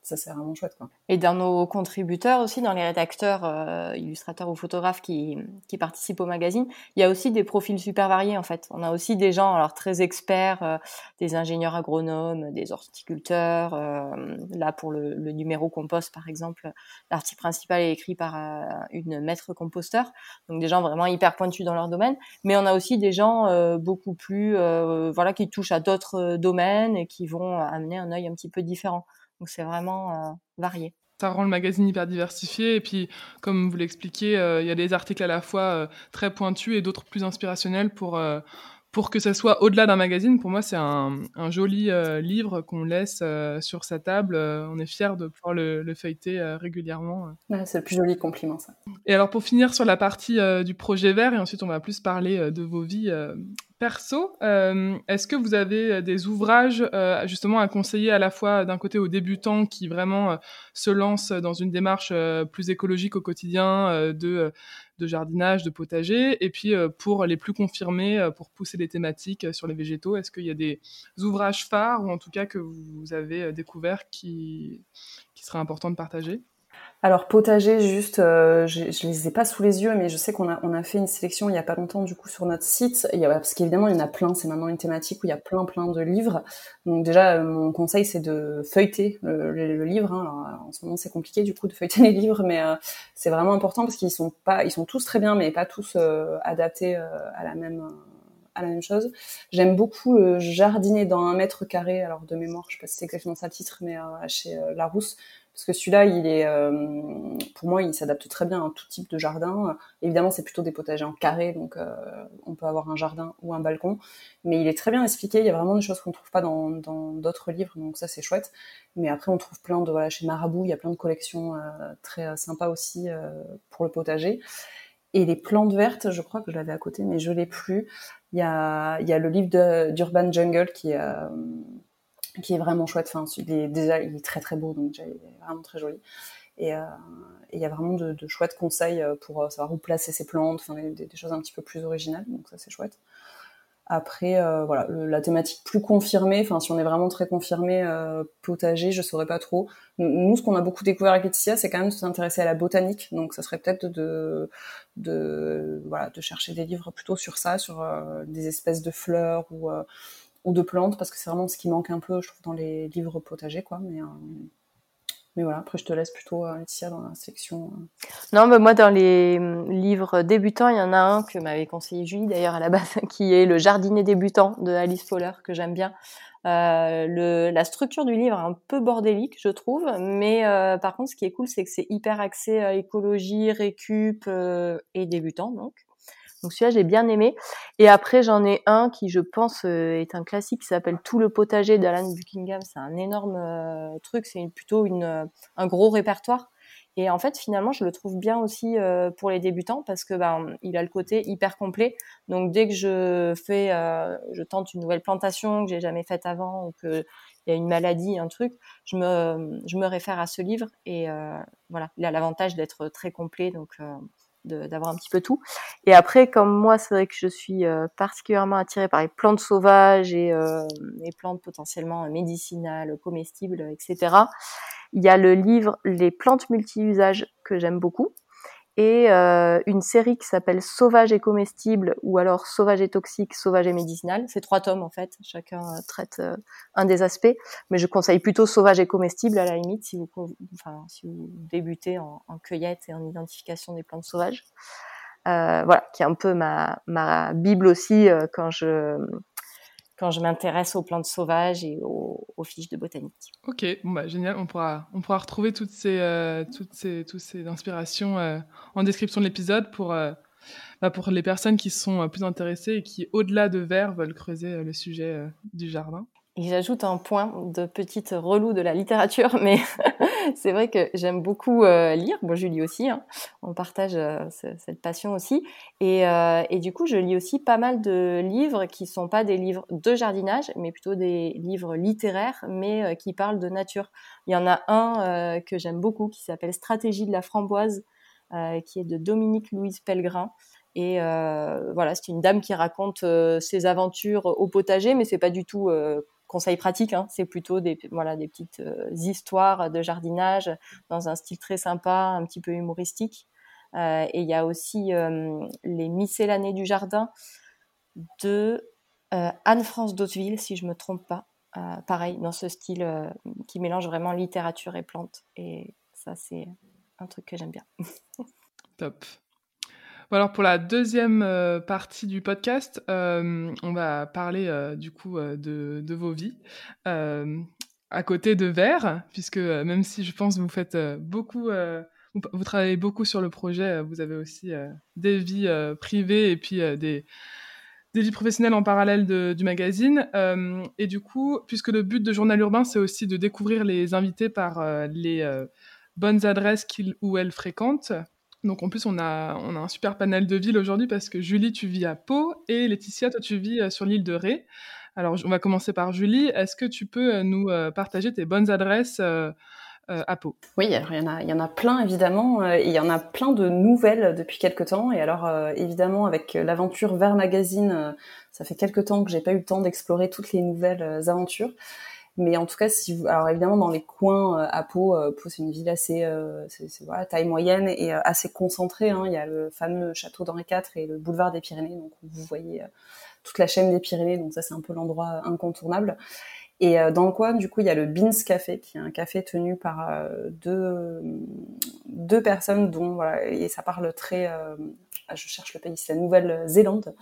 ça c'est vraiment chouette quoi. Et dans nos contributeurs aussi, dans les rédacteurs, euh, illustrateurs ou photographes qui, qui participent au magazine, il y a aussi des profils super variés en fait. On a aussi des gens alors très experts, euh, des ingénieurs agronomes, des horticulteurs. Euh, là pour le, le, numéro compost par exemple, l'article principal est écrit par euh, une maître composteur, donc des gens vraiment hyper pointus dans leur domaine. Mais on a aussi des gens euh, beaucoup plus voilà qui touchent à d'autres domaines et qui vont amener un œil un petit peu différent. Donc c'est vraiment euh, varié. Ça rend le magazine hyper diversifié et puis, comme vous l'expliquez, euh, il y a des articles à la fois euh, très pointus et d'autres plus inspirationnels pour pour que ça soit au-delà d'un magazine, pour moi, c'est un, un, joli euh, livre qu'on laisse euh, sur sa table. Euh, on est fiers de pouvoir le, le feuilleter régulièrement. Ouais, c'est le plus joli compliment, ça. Et alors, pour finir sur la partie du projet vert, et ensuite on va plus parler de vos vies perso, est-ce que vous avez des ouvrages justement à conseiller à la fois d'un côté aux débutants qui vraiment se lancent dans une démarche plus écologique au quotidien de jardinage, de potager, et puis euh, pour les plus confirmés, euh, pour pousser les thématiques euh, sur les végétaux, est-ce qu'il y a des ouvrages phares ou en tout cas que vous avez découverts qui, qui seraient importants de partager? Alors potager, juste, euh, je, je les ai pas sous les yeux, mais je sais qu'on a on a fait une sélection il y a pas longtemps du coup sur notre site. Il y a, parce qu'évidemment il y en a plein. C'est maintenant une thématique où il y a plein plein de livres. Donc déjà euh, mon conseil c'est de feuilleter le, le, livre. Hein. Alors, en ce moment c'est compliqué du coup de feuilleter les livres, mais euh, c'est vraiment important parce qu'ils sont pas, ils sont tous très bien, mais pas tous euh, adaptés euh, à la même à la même chose. J'aime beaucoup le jardiner dans un mètre carré. Alors de mémoire, je sais pas si c'est exactement ça le titre, mais chez Larousse parce que celui-là, il est, euh, pour moi, il s'adapte très bien à tout type de jardin. Évidemment, c'est plutôt des potagers en carré, donc euh, on peut avoir un jardin ou un balcon, mais il est très bien expliqué. Il y a vraiment des choses qu'on ne trouve pas dans d'autres livres, donc ça c'est chouette. Mais après, on trouve plein de voilà chez Marabout, il y a plein de collections euh, très sympas aussi pour le potager. Et les plantes vertes, je crois que je l'avais à côté, mais je l'ai plus. Il y a, il y a le livre d'Urban Jungle qui est qui est vraiment chouette. Enfin, il est déjà, il est très très beau, donc déjà, il est vraiment très joli. Et euh, il y a vraiment de, chouettes conseils euh, pour euh, savoir où placer ses plantes, enfin, des, choses un petit peu plus originales, donc ça c'est chouette. Après, voilà, la thématique plus confirmée, enfin si on est vraiment très confirmé potager, je saurais pas trop. Nous, ce qu'on a beaucoup découvert avec Laetitia, c'est quand même de s'intéresser à la botanique, donc ça serait peut-être de, de, voilà, de chercher des livres plutôt sur ça, sur des espèces de fleurs ou ou de plantes parce que c'est vraiment ce qui manque un peu, je trouve, dans les livres potagers, quoi. Mais, euh, mais voilà, après, je te laisse plutôt, euh, Laetitia, dans la section. Euh. Non, mais moi, dans les hum, livres débutants, il y en a un que m'avait conseillé Julie, d'ailleurs, à la base, qui est Le jardinier débutant de Alice Fowler, que j'aime bien. Le, la structure du livre est un peu bordélique, je trouve, mais par contre, ce qui est cool, c'est que c'est hyper axé à écologie, récup et débutant, donc. Donc celui-là, j'ai bien aimé. Et après, j'en ai un qui, je pense, euh, est un classique qui s'appelle Tout le potager d'Alan Buckingham. C'est un énorme euh, truc, c'est plutôt euh, un gros répertoire. Et en fait, finalement, je le trouve bien aussi pour les débutants parce que ben, il a le côté hyper complet. Donc dès que je fais, je tente une nouvelle plantation que j'ai jamais faite avant ou que il y a une maladie, un truc, je me, je me réfère à ce livre et voilà, il a l'avantage d'être très complet. Donc d'avoir un petit peu tout. Et après, comme moi, c'est vrai que je suis euh, particulièrement attirée par les plantes sauvages et euh, les plantes potentiellement médicinales, comestibles, etc. Il y a le livre Les plantes multi-usages que j'aime beaucoup. Et euh, une série qui s'appelle Sauvage et comestible ou alors Sauvage et toxique, Sauvage et médicinal. C'est trois tomes en fait, chacun euh, traite euh, un des aspects, mais je conseille plutôt Sauvage et comestible à la limite si vous, enfin, si vous débutez en, en cueillette et en identification des plantes sauvages. voilà, qui est un peu ma, ma bible aussi quand je quand je m'intéresse aux plantes sauvages et aux, fiches de botanique. Ok, bon bah, génial. On pourra, on pourra retrouver toutes ces, euh, toutes ces, toutes ces inspirations euh, en description de l'épisode pour, euh, bah, pour les personnes qui sont plus intéressées et qui, au-delà de verre, veulent creuser le sujet du jardin. Et j'ajoute un point de petite relou de la littérature, mais c'est vrai que j'aime beaucoup euh, lire. Moi, je lis aussi. Hein. On partage euh, cette passion aussi. Et, euh, et, du coup, je lis aussi pas mal de livres qui sont pas des livres de jardinage, mais plutôt des livres littéraires, mais qui parlent de nature. Il y en a un que j'aime beaucoup qui s'appelle Stratégie de la framboise, qui est de Dominique Louise Pellegrin. Et voilà, c'est une dame qui raconte ses aventures au potager, mais c'est pas du tout conseils pratiques, hein, c'est plutôt des, petites euh, histoires de jardinage dans un style très sympa, un petit peu humoristique. Euh, et il y a aussi euh, les miscellanées du jardin de Anne-France d'Hauteville, si je me trompe pas. pareil, dans ce style qui mélange vraiment littérature et plantes. Et ça, c'est un truc que j'aime bien. Top alors pour la deuxième euh, partie du podcast, euh, on va parler euh, du coup de, vos vies à côté de Vert, puisque même si je pense vous faites beaucoup, vous, travaillez beaucoup sur le projet, vous avez aussi des vies privées et puis des, vies professionnelles en parallèle du magazine. et du coup, puisque le but de Journal Urbain, c'est aussi de découvrir les invités par les bonnes adresses qu'ils ou elles fréquentent. Donc en plus, on a, un super panel de villes aujourd'hui parce que Julie, tu vis à Pau et Laetitia, toi, tu vis euh, sur l'île de Ré. Alors on va commencer par Julie. Est-ce que tu peux euh, nous euh, partager tes bonnes adresses à Pau? Oui, alors il y, en a, il y en a plein évidemment, il y en a plein de nouvelles depuis quelques temps. Et alors évidemment avec l'aventure Vers Magazine, ça fait quelques temps que j'ai pas eu le temps d'explorer toutes les nouvelles aventures. Mais en tout cas, si vous, alors évidemment dans les coins euh, à Pau, euh, Pau c'est une ville assez, euh, c'est, voilà, taille moyenne et assez concentrée. Hein. Il y a le fameux château d'Henri IV et le boulevard des Pyrénées, donc vous voyez toute la chaîne des Pyrénées, donc ça c'est un peu l'endroit incontournable. Et dans le coin, du coup, il y a le Beans Café, qui est un café tenu par deux, deux personnes dont voilà, et ça parle très, je cherche le pays, c'est la Nouvelle-Zélande.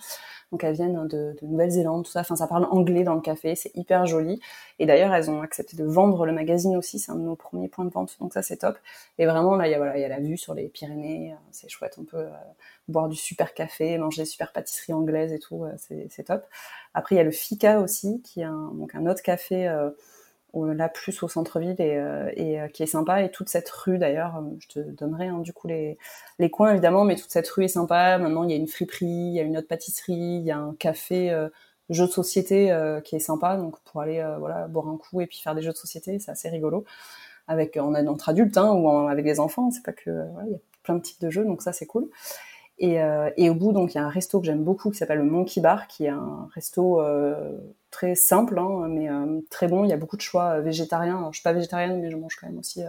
Donc elles viennent de, Nouvelle-Zélande, tout ça. Enfin, ça parle anglais dans le café, c'est hyper joli. Et d'ailleurs, elles ont accepté de vendre le magazine aussi. C'est un de nos premiers points de vente, donc ça c'est top. Et vraiment là, il y a la vue sur les Pyrénées, euh, c'est chouette. On peut euh, boire du super café, manger des super pâtisseries anglaises et tout, euh, c'est top. Après, il y a le Fika aussi, qui est un, donc un autre café là plus au centre-ville et, euh, et euh, qui est sympa. Et toute cette rue d'ailleurs euh, je te donnerai hein, du coup les, les coins évidemment mais toute cette rue est sympa. Maintenant il y a une friperie il y a une autre pâtisserie il y a un café jeu de société qui est sympa. Donc pour aller voilà boire un coup et puis faire des jeux de société c'est assez rigolo. Avec en entre adultes hein, ou avec des enfants. C'est pas que il y a plein de types de jeux donc ça c'est cool et, euh, et, au bout, donc il y a un resto que j'aime beaucoup qui s'appelle le Monkey Bar, qui est un resto euh, très simple, hein, mais euh, très bon. Il y a beaucoup de choix végétariens. Alors, je suis pas végétarienne, mais je mange quand même aussi.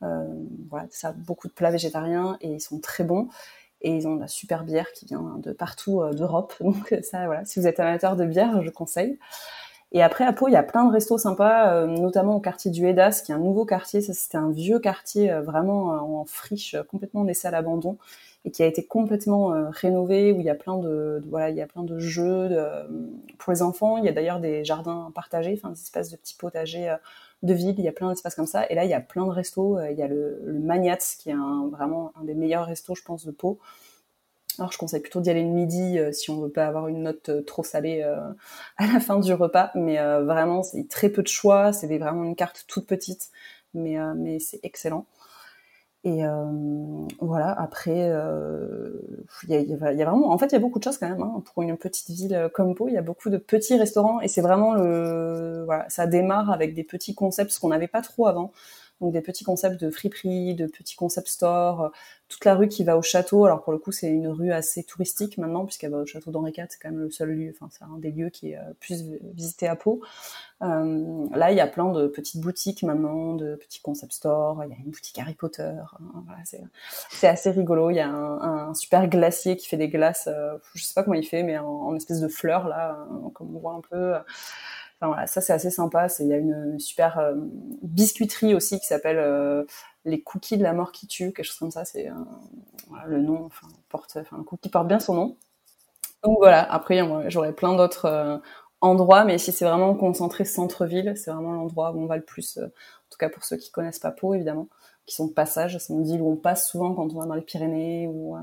voilà, ça, beaucoup de plats végétariens et ils sont très bons. Et ils ont de la super bière qui vient de partout d'Europe. Donc ça, voilà, si vous êtes amateur de bière, je conseille. Et après, à Pau, il y a plein de restos sympas, notamment au quartier du Hédas, qui est un nouveau quartier. Ça, c'était un vieux quartier vraiment en friche, complètement laissé à l'abandon et qui a été complètement euh, rénové où il y a plein de, voilà il y a plein de jeux pour les enfants. Il y a d'ailleurs des jardins partagés enfin des espaces de petits potagers euh, de ville il y a plein d'espaces comme ça. Et là il y a plein de restos. Euh, il y a le, le Magnats qui est vraiment un des meilleurs restos je pense de Pau. Alors je conseille plutôt d'y aller le midi si on veut pas avoir une note trop salée à la fin du repas. Mais vraiment c'est très peu de choix. C'est vraiment une carte toute petite. Mais mais c'est excellent et euh, voilà, après, euh, il y, a, y, a, vraiment, en fait, il y a beaucoup de choses quand même. Hein. Pour une petite ville comme Pau, il y a beaucoup de petits restaurants et c'est vraiment le, voilà, ça démarre avec des petits concepts, ce qu'on n'avait pas trop avant. Donc des petits concepts de friperie, de petits concept stores, toute la rue qui va au château. Alors pour le coup, c'est une rue assez touristique maintenant puisqu'elle va au château d'Henri IV, c'est quand même le seul lieu, enfin c'est un des lieux qui est plus visité à Pau. Euh, là, il y a plein de petites boutiques maintenant, de petits concept stores. Il y a une boutique Harry Potter. Hein, voilà, c'est assez rigolo. Il y a un, super glacier qui fait des glaces. Euh, je sais pas comment il fait, mais en espèce de fleurs là, comme on voit un peu. Enfin, voilà, ça c'est assez sympa. Il y a une super euh, biscuiterie aussi qui s'appelle euh, les cookies de la mort qui tue, quelque chose comme ça. C'est voilà, le nom, enfin, porte, cookie porte bien son nom. Donc voilà. Après, j'aurais plein d'autres endroit, mais si c'est vraiment concentré centre-ville, c'est vraiment l'endroit où on va le plus, euh, en tout cas pour ceux qui connaissent pas Pau, évidemment, qui sont de passage. C'est une ville où on passe souvent quand on va dans les Pyrénées ou euh,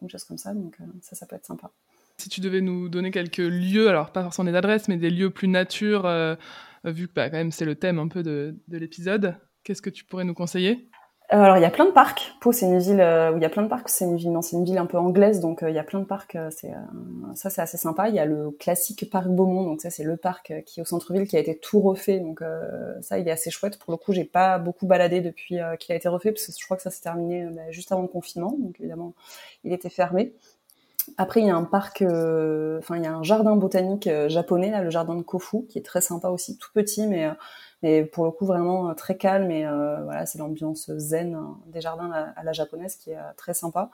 une chose comme ça, donc euh, ça, ça peut être sympa. Si tu devais nous donner quelques lieux, alors pas forcément des adresses, mais des lieux plus nature, vu que bah, quand même c'est le thème un peu de, de l'épisode, qu'est-ce que tu pourrais nous conseiller? Euh, alors il y a plein de parcs. Pau c'est une ville euh, où il y a plein de parcs. C'est une ville, c'est une ville un peu anglaise, donc euh, il y a plein de parcs. c'est ça c'est assez sympa. Il y a le classique parc Beaumont, donc ça c'est le parc qui est au centre-ville qui a été tout refait. Donc ça il est assez chouette. Pour le coup j'ai pas beaucoup baladé depuis qu'il a été refait parce que je crois que ça s'est terminé bah, juste avant le confinement, donc évidemment il était fermé. Après, il y a un parc, enfin, il y a un jardin botanique japonais, là, le jardin de Kofu, qui est très sympa aussi, tout petit, mais mais pour le coup vraiment euh, très calme et euh, voilà c'est l'ambiance zen hein, des jardins à, la japonaise qui est euh, très sympa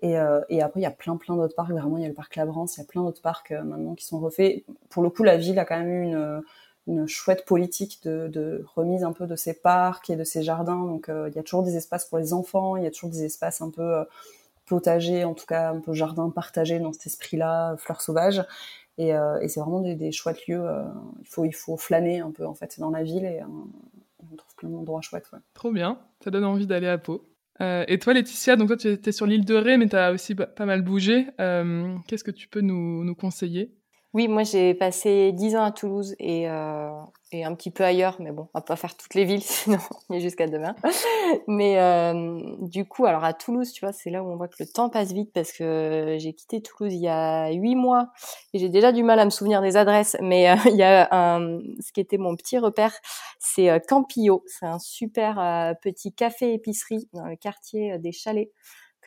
et, après, il y a plein, plein d'autres parcs. Vraiment, il y a le parc Labrance, il y a plein d'autres parcs maintenant qui sont refaits. Pour le coup, la ville a quand même eu une, une chouette politique de, de, remise un peu de ses parcs et de ses jardins. Donc, il y a toujours des espaces pour les enfants, il y a toujours des espaces un peu potagers, en tout cas un peu jardin partagé dans cet esprit-là, fleurs sauvages. Et, euh, c'est vraiment des, des, chouettes lieux. Euh, il, faut, il faut flâner un peu en fait dans la ville et, euh, on trouve plein d'endroits chouettes. Ouais. Trop bien, ça donne envie d'aller à Pau. Et toi, Laetitia, donc toi, tu étais sur l'île de Ré, mais tu as aussi pas mal bougé. Qu'est-ce que tu peux nous, nous conseiller? Oui, moi j'ai passé dix ans à Toulouse et, euh, et un petit peu ailleurs, mais bon, on va pas faire toutes les villes, sinon on est jusqu'à demain. Mais euh, du coup, alors à Toulouse, tu vois, c'est là où on voit que le temps passe vite parce que j'ai quitté Toulouse il y a huit mois et j'ai déjà du mal à me souvenir des adresses. Mais euh, il y a un, ce qui était mon petit repère, c'est euh, Campillo. C'est un super euh, petit café épicerie dans le quartier des Chalets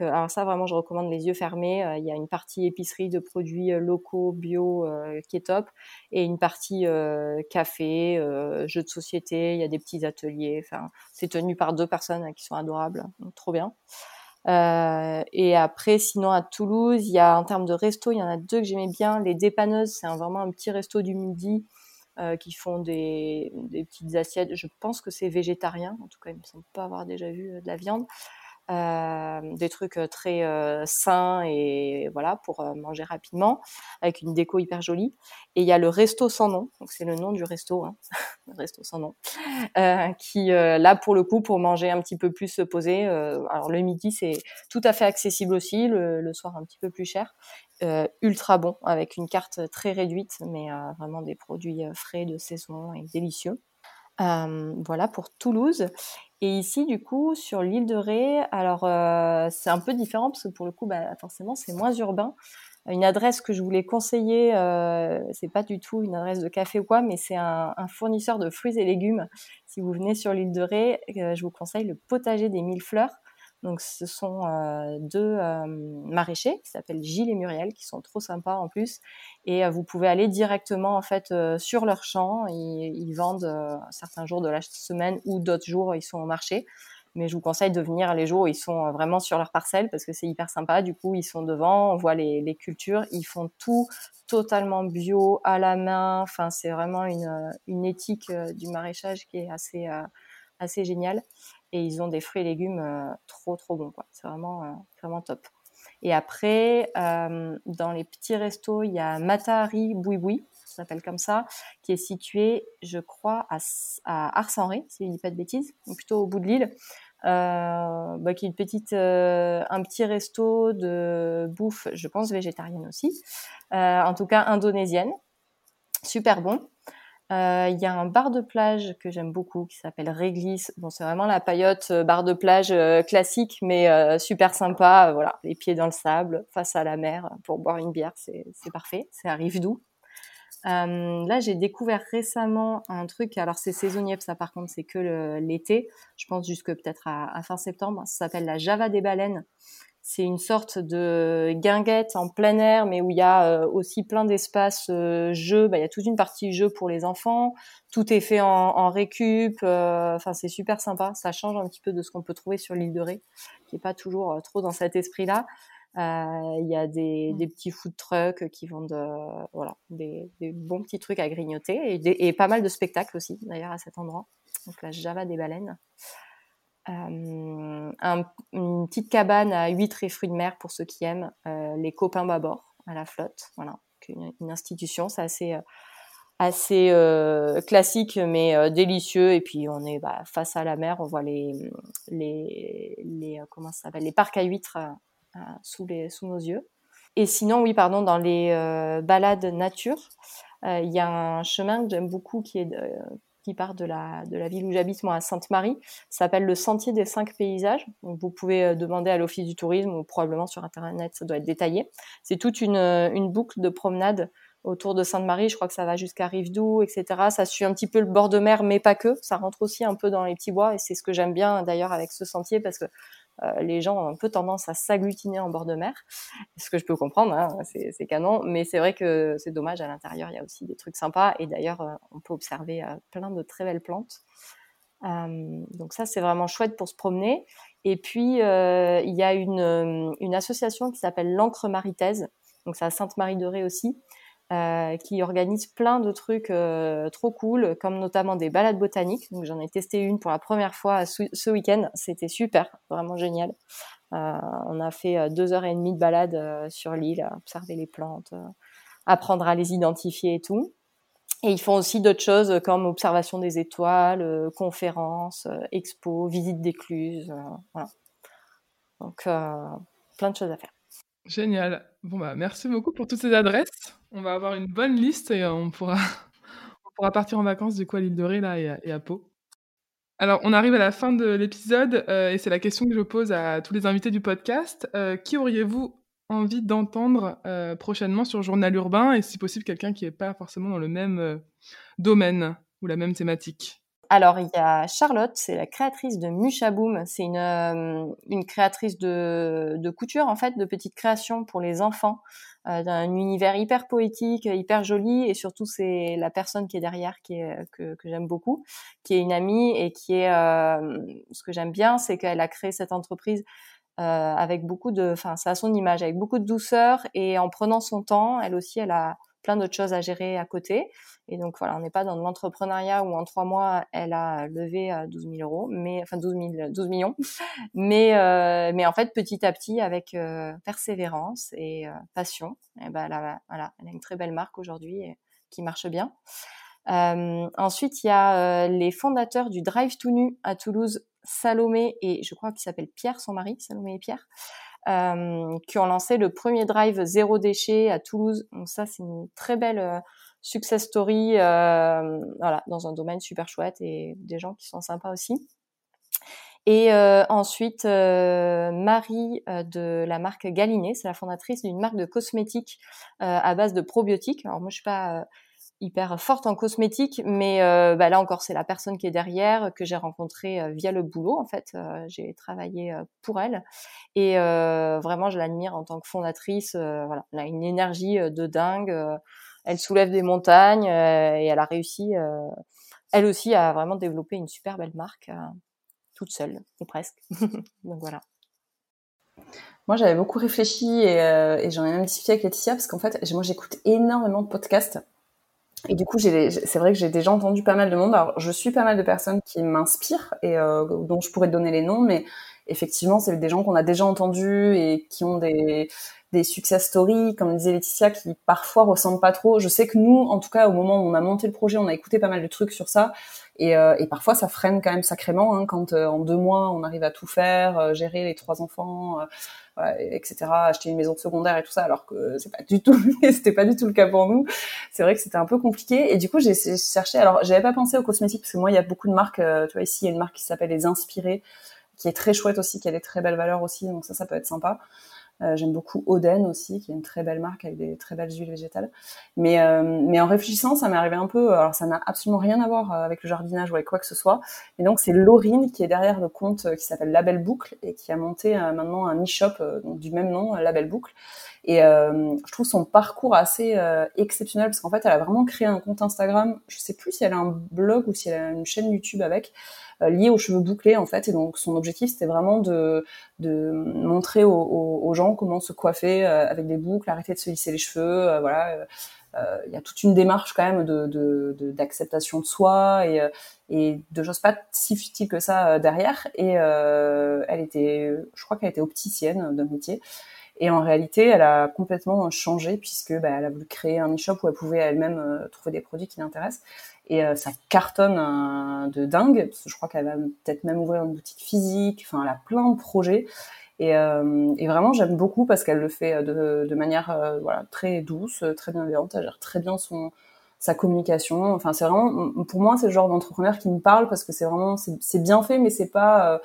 alors ça vraiment je recommande les yeux fermés. Euh, il y a une partie épicerie de produits euh, locaux bio euh, qui est top et une partie café, jeux de société. Il y a des petits ateliers. Enfin c'est tenu par deux personnes hein, qui sont adorables, trop bien. et après, sinon à Toulouse, il y a en termes de resto, il y en a deux que j'aimais bien. Les dépanneuses, c'est vraiment un petit resto du midi qui font des, des, petites assiettes. Je pense que c'est végétarien. En tout cas, il me semble pas avoir déjà vu de la viande. Euh, des trucs euh, très euh, sains et voilà pour manger rapidement avec une déco hyper jolie. Et il y a le resto sans nom, donc c'est le nom du resto, hein. resto sans nom, qui là pour le coup pour manger un petit peu plus se poser. alors le midi c'est tout à fait accessible aussi, le, soir un petit peu plus cher. ultra bon avec une carte très réduite mais vraiment des produits frais de saison et délicieux. Voilà pour Toulouse. Et ici, du coup, sur l'île de Ré, alors euh, c'est un peu différent parce que pour le coup, bah, forcément, c'est moins urbain. Une adresse que je voulais conseiller, euh, c'est pas du tout une adresse de café ou quoi, mais c'est un, fournisseur de fruits et légumes. Si vous venez sur l'île de Ré, euh, je vous conseille le potager des mille fleurs. Donc, ce sont deux maraîchers qui s'appellent Gilles et Muriel, qui sont trop sympas en plus. Et vous pouvez aller directement en fait sur leur champ. Ils, ils vendent certains jours de la semaine ou d'autres jours ils sont au marché. Mais je vous conseille de venir les jours où ils sont vraiment sur leur parcelle parce que c'est hyper sympa. Du coup, ils sont devant, on voit les, les cultures, ils font tout totalement bio à la main. Enfin, c'est vraiment une, une éthique du maraîchage qui est assez assez géniale et ils ont des fruits et légumes euh, trop trop bons. C'est vraiment euh, vraiment top. Et après, euh, dans les petits restos, il y a Matahari Boui ça s'appelle comme ça, qui est situé, je crois, à, à Ars-en-Ré, si je ne dis pas de bêtises, donc plutôt au bout de l'île, euh, bah, qui est une petite, euh, un petit resto de bouffe, je pense végétarienne aussi, euh, en tout cas indonésienne, super bon. Euh, il y a un bar de plage que j'aime beaucoup qui s'appelle Réglisse. Bon, c'est vraiment la paillote euh, bar de plage euh, classique, mais super sympa. voilà, les pieds dans le sable, face à la mer, pour boire une bière, c'est parfait. C'est à Rive-Doux. Là, j'ai découvert récemment un truc. Alors, c'est saisonnier, ça, par contre, c'est que l'été. Je pense jusque peut-être à, fin septembre. Ça s'appelle la Java des baleines. C'est une sorte de guinguette en plein air, mais où il y a euh, aussi plein d'espaces euh, jeux. Bah, il y a toute une partie jeux pour les enfants. Tout est fait en, en récup. Euh, enfin, c'est super sympa. Ça change un petit peu de ce qu'on peut trouver sur l'île de Ré, qui est pas toujours trop dans cet esprit-là. Il y a des, mmh. des, petits food trucks qui vendent voilà des, des, bons petits trucs à grignoter et, et pas mal de spectacles aussi d'ailleurs à cet endroit. Donc la Java des baleines. Euh, un, une petite cabane à huîtres et fruits de mer pour ceux qui aiment, euh, les copains bâbord à la flotte, voilà, une, institution, c'est assez euh, classique mais délicieux et puis on est bah, face à la mer on voit les les, les comment ça les parcs à huîtres sous les sous nos yeux. Et sinon oui pardon dans les balades nature il y a un chemin que j'aime beaucoup qui est qui part de la, de la ville où j'habite, moi, à Sainte-Marie. Ça s'appelle le Sentier des cinq paysages. Vous pouvez euh, demander à l'Office du tourisme ou probablement sur Internet, ça doit être détaillé. C'est toute une, euh, une boucle de promenade autour de Sainte-Marie. Je crois que ça va jusqu'à Rive-Doux, etc. Ça suit un petit peu le bord de mer, mais pas que. Ça rentre aussi un peu dans les petits bois et c'est ce que j'aime bien d'ailleurs avec ce sentier parce que les gens ont un peu tendance à s'agglutiner en bord de mer, ce que je peux comprendre, hein, c'est canon, mais c'est vrai que c'est dommage, à l'intérieur, il y a aussi des trucs sympas, et d'ailleurs, euh, on peut observer euh, plein de très belles plantes. donc ça, c'est vraiment chouette pour se promener. Et puis, il y a une, une association qui s'appelle l'Ancre Maritaise, donc c'est à Sainte-Marie-de-Ré aussi, euh, qui organise plein de trucs euh, trop cool, comme notamment des balades botaniques. Donc j'en ai testé une pour la première fois ce week-end. C'était super, vraiment génial. Euh, on a fait deux heures et demie de balade sur l'île, observer les plantes, apprendre à les identifier et tout. Et ils font aussi d'autres choses comme observation des étoiles, conférences, expos, visites d'écluses. Donc plein de choses à faire. Génial. Bon bah merci beaucoup pour toutes ces adresses. On va avoir une bonne liste et on pourra, on pourra partir en vacances du coup à l'île de Ré là et à, Pau. Alors on arrive à la fin de l'épisode euh, et c'est la question que je pose à tous les invités du podcast. Euh, qui auriez-vous envie d'entendre euh, prochainement sur Journal Urbain et si possible quelqu'un qui n'est pas forcément dans le même domaine ou la même thématique? Alors, il y a Charlotte, c'est la créatrice de Mushaboom. C'est une, euh, une créatrice de, de couture, en fait, de petites créations pour les enfants, euh, d'un univers hyper poétique, hyper joli, et surtout, c'est la personne qui est derrière qui est, que, j'aime beaucoup, qui est une amie et qui est... Euh, ce que j'aime bien, c'est qu'elle a créé cette entreprise avec beaucoup de... Enfin, c'est à son image, avec beaucoup de douceur, et en prenant son temps, elle aussi, elle a plein d'autres choses à gérer à côté. Et donc voilà, on n'est pas dans l'entrepreneuriat où en trois mois, elle a levé 12 euh, 000 euros, mais enfin 12, 000, 12 millions. Mais, euh, mais en fait, petit à petit, avec euh, persévérance et euh, passion, et eh ben, elle, a, voilà, elle a une très belle marque aujourd'hui qui marche bien. ensuite, il y a les fondateurs du Drive to Nu à Toulouse, Salomé et je crois qu'il s'appelle Pierre, son mari, Salomé et Pierre. Euh, qui ont lancé le premier drive zéro déchet à Toulouse. Donc ça, c'est une très belle euh, success story, euh, voilà, dans un domaine super chouette et des gens qui sont sympas aussi. Et euh, ensuite, euh, Marie de la marque Galiné, c'est la fondatrice d'une marque de cosmétiques à base de probiotiques. Alors moi, je suis pas hyper forte en cosmétique, mais euh, bah là encore c'est la personne qui est derrière que j'ai rencontrée euh, via le boulot en fait. Euh, j'ai travaillé pour elle et vraiment je l'admire en tant que fondatrice. voilà, elle a une énergie de dingue. elle soulève des montagnes et elle a réussi, elle aussi, à vraiment développer une super belle marque toute seule ou presque. Donc voilà. Moi, j'avais beaucoup réfléchi et, et j'en ai même discuté avec Laetitia parce qu'en fait, moi, j'écoute énormément de podcasts et du coup, c'est vrai que j'ai déjà entendu pas mal de monde. Alors, je suis pas mal de personnes qui m'inspirent et euh, dont je pourrais donner les noms, mais effectivement, c'est des gens qu'on a déjà entendus et qui ont des, des success stories, comme disait Laetitia, qui parfois ressemblent pas trop. Je sais que nous, en tout cas, au moment où on a monté le projet, on a écouté pas mal de trucs sur ça, et, euh, et parfois ça freine quand même sacrément hein, quand euh, en deux mois on arrive à tout faire, euh, gérer les trois enfants, etc., acheter une maison de secondaire et tout ça, alors que c'est pas du tout, c'était pas du tout le cas pour nous. C'est vrai que c'était un peu compliqué, et du coup j'ai cherché. Alors j'avais pas pensé aux cosmétiques parce que moi il y a beaucoup de marques. tu vois ici il y a une marque qui s'appelle les Inspirés, qui est très chouette aussi, qui a des très belles valeurs aussi, donc ça ça peut être sympa. Euh, j'aime beaucoup Oden aussi, qui est une très belle marque avec des très belles huiles végétales. Mais, mais en réfléchissant, ça m'est arrivé un peu. Alors ça n'a absolument rien à voir avec le jardinage ou avec quoi que ce soit. Et donc c'est Laurine qui est derrière le compte qui s'appelle Label Boucle et qui a monté maintenant un e-shop du même nom, Label Boucle. Et euh, je trouve son parcours assez euh, exceptionnel parce qu'en fait, elle a vraiment créé un compte Instagram. Je sais plus si elle a un blog ou si elle a une chaîne YouTube avec euh, liée aux cheveux bouclés en fait. Et donc son objectif, c'était vraiment de, de montrer aux, aux, gens comment se coiffer euh, avec des boucles, arrêter de se lisser les cheveux, voilà. Il y a toute une démarche quand même de d'acceptation de, de, soi et, et de choses pas si futiles que ça derrière. Et elle était, je crois qu'elle était opticienne de métier. Et en réalité, elle a complètement changé puisque bah, elle a voulu créer un e-shop où elle pouvait elle-même euh, trouver des produits qui l'intéressent. Et euh, ça cartonne euh, de dingue. Parce que je crois qu'elle va peut-être même ouvrir une boutique physique. Enfin, elle a plein de projets. Et, et vraiment, j'aime beaucoup parce qu'elle le fait de, manière très douce, très bienveillante. Elle gère très bien son sa communication. Enfin, c'est vraiment, pour moi, c'est le genre d'entrepreneur qui me parle parce que c'est vraiment, c'est bien fait, mais c'est pas,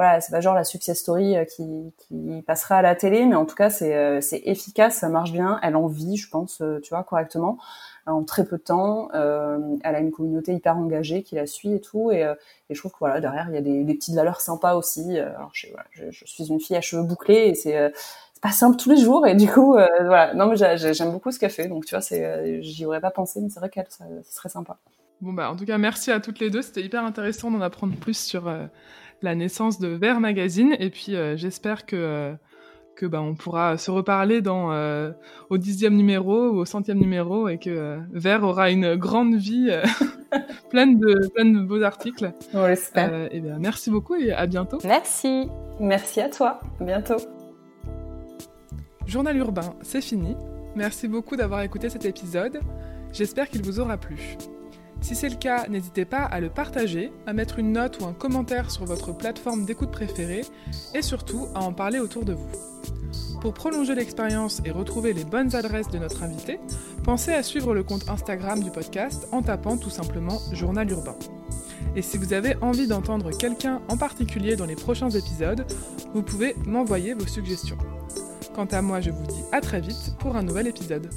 voilà, c'est pas genre la success story euh, qui, qui passera à la télé, mais en tout cas c'est euh, efficace, ça marche bien, elle en vit, je pense, euh, tu vois, correctement, en très peu de temps. elle a une communauté hyper engagée qui la suit et tout, et, et je trouve que voilà derrière il y a des, petites valeurs sympas aussi. Alors je, suis une fille à cheveux bouclés et c'est pas simple tous les jours et du coup voilà non mais j'aime beaucoup ce qu'elle fait donc tu vois j'y aurais pas pensé mais c'est vrai qu'elle ça, serait sympa bon bah en tout cas merci à toutes les deux c'était hyper intéressant d'en apprendre plus sur la naissance de Vert Magazine. Et puis euh, j'espère que, euh, que bah, on pourra se reparler dans, euh, au dixième numéro ou au centième numéro et que Vert aura une grande vie pleine, de, pleine de beaux articles. On l'espère. et bien, merci beaucoup et à bientôt. Merci. Merci à toi. À bientôt. Journal urbain, c'est fini. Merci beaucoup d'avoir écouté cet épisode. J'espère qu'il vous aura plu. Si c'est le cas, n'hésitez pas à le partager, à mettre une note ou un commentaire sur votre plateforme d'écoute préférée et surtout à en parler autour de vous. Pour prolonger l'expérience et retrouver les bonnes adresses de notre invité, pensez à suivre le compte Instagram du podcast en tapant tout simplement Journal Urbain. Et si vous avez envie d'entendre quelqu'un en particulier dans les prochains épisodes, vous pouvez m'envoyer vos suggestions. Quant à moi, je vous dis à très vite pour un nouvel épisode.